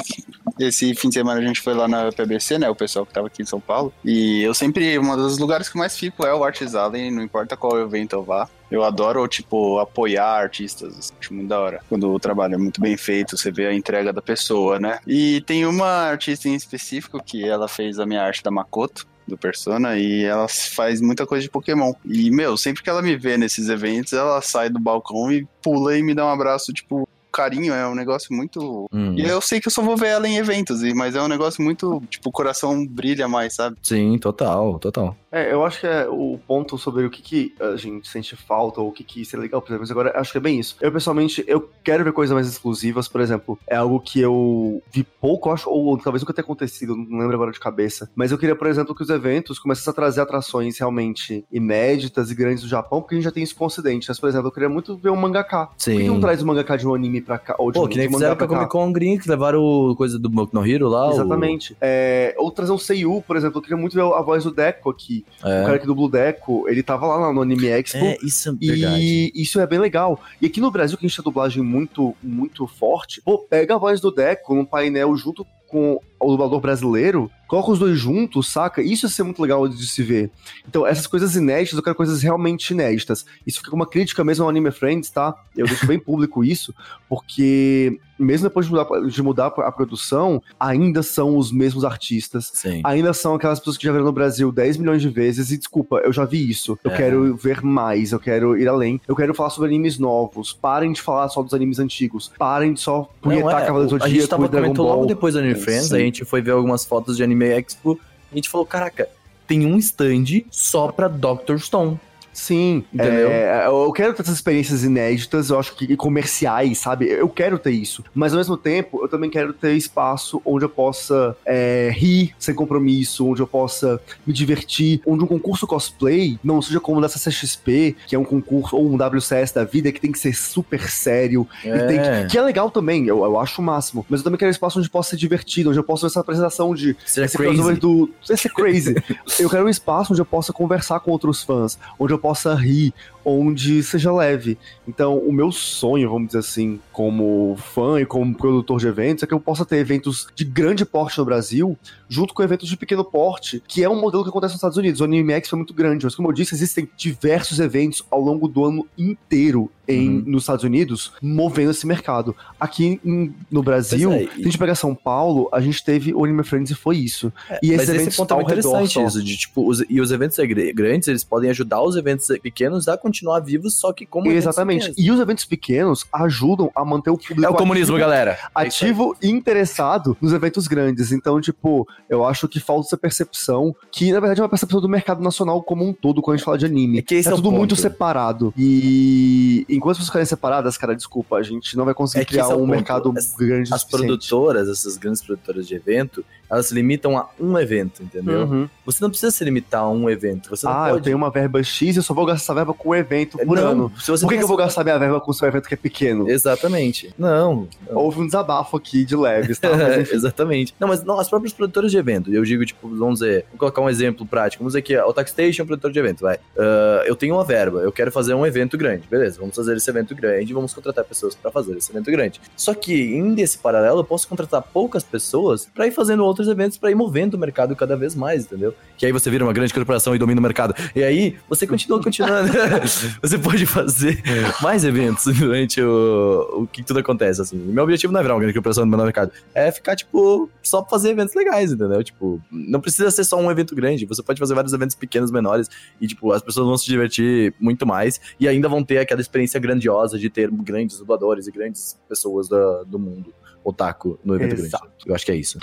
esse fim de semana a gente foi lá na PBC, né? O pessoal que tava aqui em São Paulo. E eu sempre, um dos lugares que eu mais fico é o Arts Alley, não importa qual evento eu vá. Eu adoro, tipo, apoiar artistas. Acho muito da hora. Quando o trabalho é muito bem feito, você vê a entrega da pessoa, né? E tem uma artista em específico que ela fez a minha arte da Makoto. Do Persona, e ela faz muita coisa de Pokémon. E, meu, sempre que ela me vê nesses eventos, ela sai do balcão e pula e me dá um abraço, tipo, carinho. É um negócio muito Hum, e eu sei que eu só vou ver ela em eventos, e- mas é um negócio muito, tipo, o coração brilha mais, sabe? Sim, total, total. É, eu acho que é o ponto sobre o que, que a gente sente falta ou o que, que seria legal, por exemplo, mas agora acho que é bem isso. Eu, pessoalmente, eu quero ver coisas mais exclusivas, por exemplo, é algo que eu vi pouco, acho, ou talvez nunca tenha acontecido, não lembro agora de cabeça, mas eu queria, por exemplo, que os eventos começassem a trazer atrações realmente inéditas e grandes do Japão, porque a gente já tem isso com o Ocidente, mas, por exemplo, eu queria muito ver um mangaká. Por que Sim. não traz um mangaká de um anime pra cá, ou de Pô, que nem fizeram pra cá? Comic Con gringa, que levaram o coisa do Boku no Hero lá. o- Exatamente. É, ou trazer um Seiyu, por exemplo, eu queria muito ver a voz do Deco aqui. O cara É, que dubla o Deco, ele tava lá no Anime Expo. é isso é verdade. E isso é bem legal. E aqui no Brasil, que a gente tem dublagem muito, muito forte, pô, pega a voz do Deco num painel junto com o dublador brasileiro, coloca os dois juntos, saca? Isso ia ser muito legal de se ver. Então, essas coisas inéditas, eu quero coisas realmente inéditas. Isso fica uma crítica mesmo ao Anime Friends, tá? Eu deixo bem público isso, porque mesmo depois de mudar, de mudar a produção, ainda são os mesmos artistas. Sim. Ainda são aquelas pessoas que já viram no Brasil 10 milhões de vezes. E desculpa, eu já vi isso. Eu É. quero ver mais, eu quero ir além. Eu quero falar sobre animes novos. Parem de falar só dos animes antigos. Parem de só punhetar Não, é, Cavaleiro do A gente Zodíaco e Dragon Ball. logo depois do Anime É, Friends, sim. a gente foi ver algumas fotos de Anime Expo e a gente falou, caraca, tem um stand só pra Dr. Stone. Sim, Entendeu? é, eu quero ter essas experiências inéditas, eu acho que e comerciais, sabe? Eu quero ter isso. Mas ao mesmo tempo, eu também quero ter espaço onde eu possa é, rir sem compromisso, onde eu possa me divertir, onde um concurso cosplay não seja como o da CCXP, que é um concurso, ou um WCS da vida, que tem que ser super sério. e tem que, que é legal também, eu, eu acho o máximo. Mas eu também quero espaço onde possa ser divertido, onde eu possa ver essa apresentação de Seja esse crossover crazy. do. Esse crazy. eu quero um espaço onde eu possa conversar com outros fãs, onde eu possa rir, onde seja leve. Então, o meu sonho, vamos dizer assim, como fã e como produtor de eventos, é que eu possa ter eventos de grande porte no Brasil, junto com eventos de pequeno porte, que é um modelo que acontece nos Estados Unidos. O Anime X foi muito grande, mas como eu disse, existem diversos eventos ao longo do ano inteiro em, Uhum. nos Estados Unidos, movendo esse mercado. Aqui em- no Brasil, é, se a gente pegar São Paulo, a gente teve o Anime Friends e foi isso. e Mas esses esse eventos ponto é redor interessante, só. isso, de, tipo, os, e os eventos gr- grandes, eles podem ajudar os eventos pequenos a continuar vivos, só que como Exatamente. E os eventos pequenos ajudam a manter o público É o comunismo, ativo, galera. É ativo e interessado nos eventos grandes. Então, tipo, eu acho que falta essa percepção, que na verdade é uma percepção do mercado nacional como um todo quando a gente fala de anime. É que esse é o tudo muito ponto. separado. E enquanto as pessoas ficarem separadas, cara, desculpa, a gente não vai conseguir É criar é um ponto. mercado As- grande As suficiente. produtoras, essas grandes produtoras de evento, elas se limitam a um evento, entendeu? Uhum. Você não precisa se limitar a um evento. Você Ah, pode. eu tenho uma verba X e eu só vou gastar essa verba com o evento por não, ano. Se você Por que, que eu vou gastar minha verba com o seu evento que é pequeno? Exatamente. Não. não. Houve um desabafo aqui de leves, tá? Mas. Exatamente. Não, mas não, as próprias produtoras de evento. Eu digo, tipo, vamos dizer, vou colocar um exemplo prático. Vamos dizer que a Otaku Station é um produtor de evento, vai. Ah, eu tenho uma verba, eu quero fazer um evento grande. Beleza, vamos fazer esse evento grande, vamos contratar pessoas pra fazer esse evento grande. Só que, indo esse paralelo, eu posso contratar poucas pessoas pra ir fazendo outros eventos, pra ir movendo o mercado cada vez mais, entendeu? Que aí você vira uma grande corporação e domina o mercado. E aí, você continua continuando. você pode fazer mais eventos durante o, o que tudo acontece, assim. Meu objetivo não é virar uma grande corporação no meu mercado. É ficar, tipo, só pra fazer eventos legais, entendeu? Tipo, não precisa ser só um evento grande. Você pode fazer vários eventos pequenos, menores. E, tipo, as pessoas vão se divertir muito mais. E ainda vão ter aquela experiência grandiosa de ter grandes dubladores e grandes pessoas da- do mundo otaku no evento Exato. grande. Eu acho que é isso.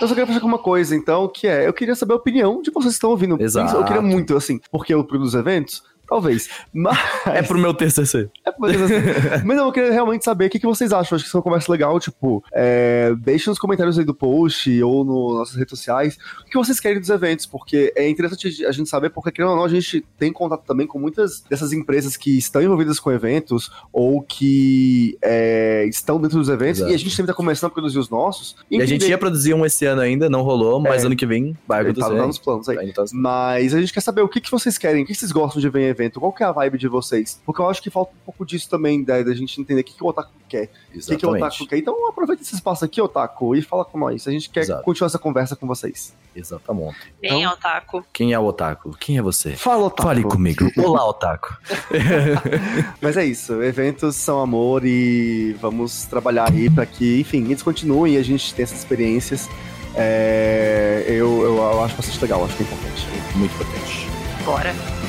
Eu só queria fazer uma coisa, então, que é, eu queria saber a opinião de vocês que estão ouvindo. Exato. Eu queria muito, assim, porque eu produzo eventos, talvez. Mas, É pro meu TCC. é por isso, assim. mas não, eu queria realmente saber o que, que vocês acham. Acho que isso é uma conversa legal, tipo, é, deixem nos comentários aí do post ou nas nossas redes sociais o que vocês querem dos eventos, porque é interessante a gente saber, porque querendo ou não, a gente tem contato também com muitas dessas empresas que estão envolvidas com eventos ou que é, estão dentro dos eventos Exato. e a gente sempre tá começando a produzir os nossos. E a gente ia produzir um esse ano ainda, não rolou, mas É. ano que vem vai Tá acontecer. dando os planos aí. Ainda tá- Mas a gente quer saber o que, que vocês querem, o que vocês gostam de ver em evento, qual que é a vibe de vocês. Porque eu acho que falta um pouco disso também, da, da gente entender o que, que o Otaku quer. O que, que o Otaku Exatamente. quer. Então aproveita esse espaço aqui, Otaku, e fala com nós. A gente quer Exato. continuar essa conversa com vocês. Exatamente. Bem, Otaku. Quem é o Otaku? Quem é você? Fala, Otaku. Fale comigo. Olá, Otaku. Mas é isso, eventos são amor e vamos trabalhar aí pra que, enfim, eles continuem e a gente tenha essas experiências. É, eu, eu, eu acho bastante legal, acho que é importante. Muito importante. Bora.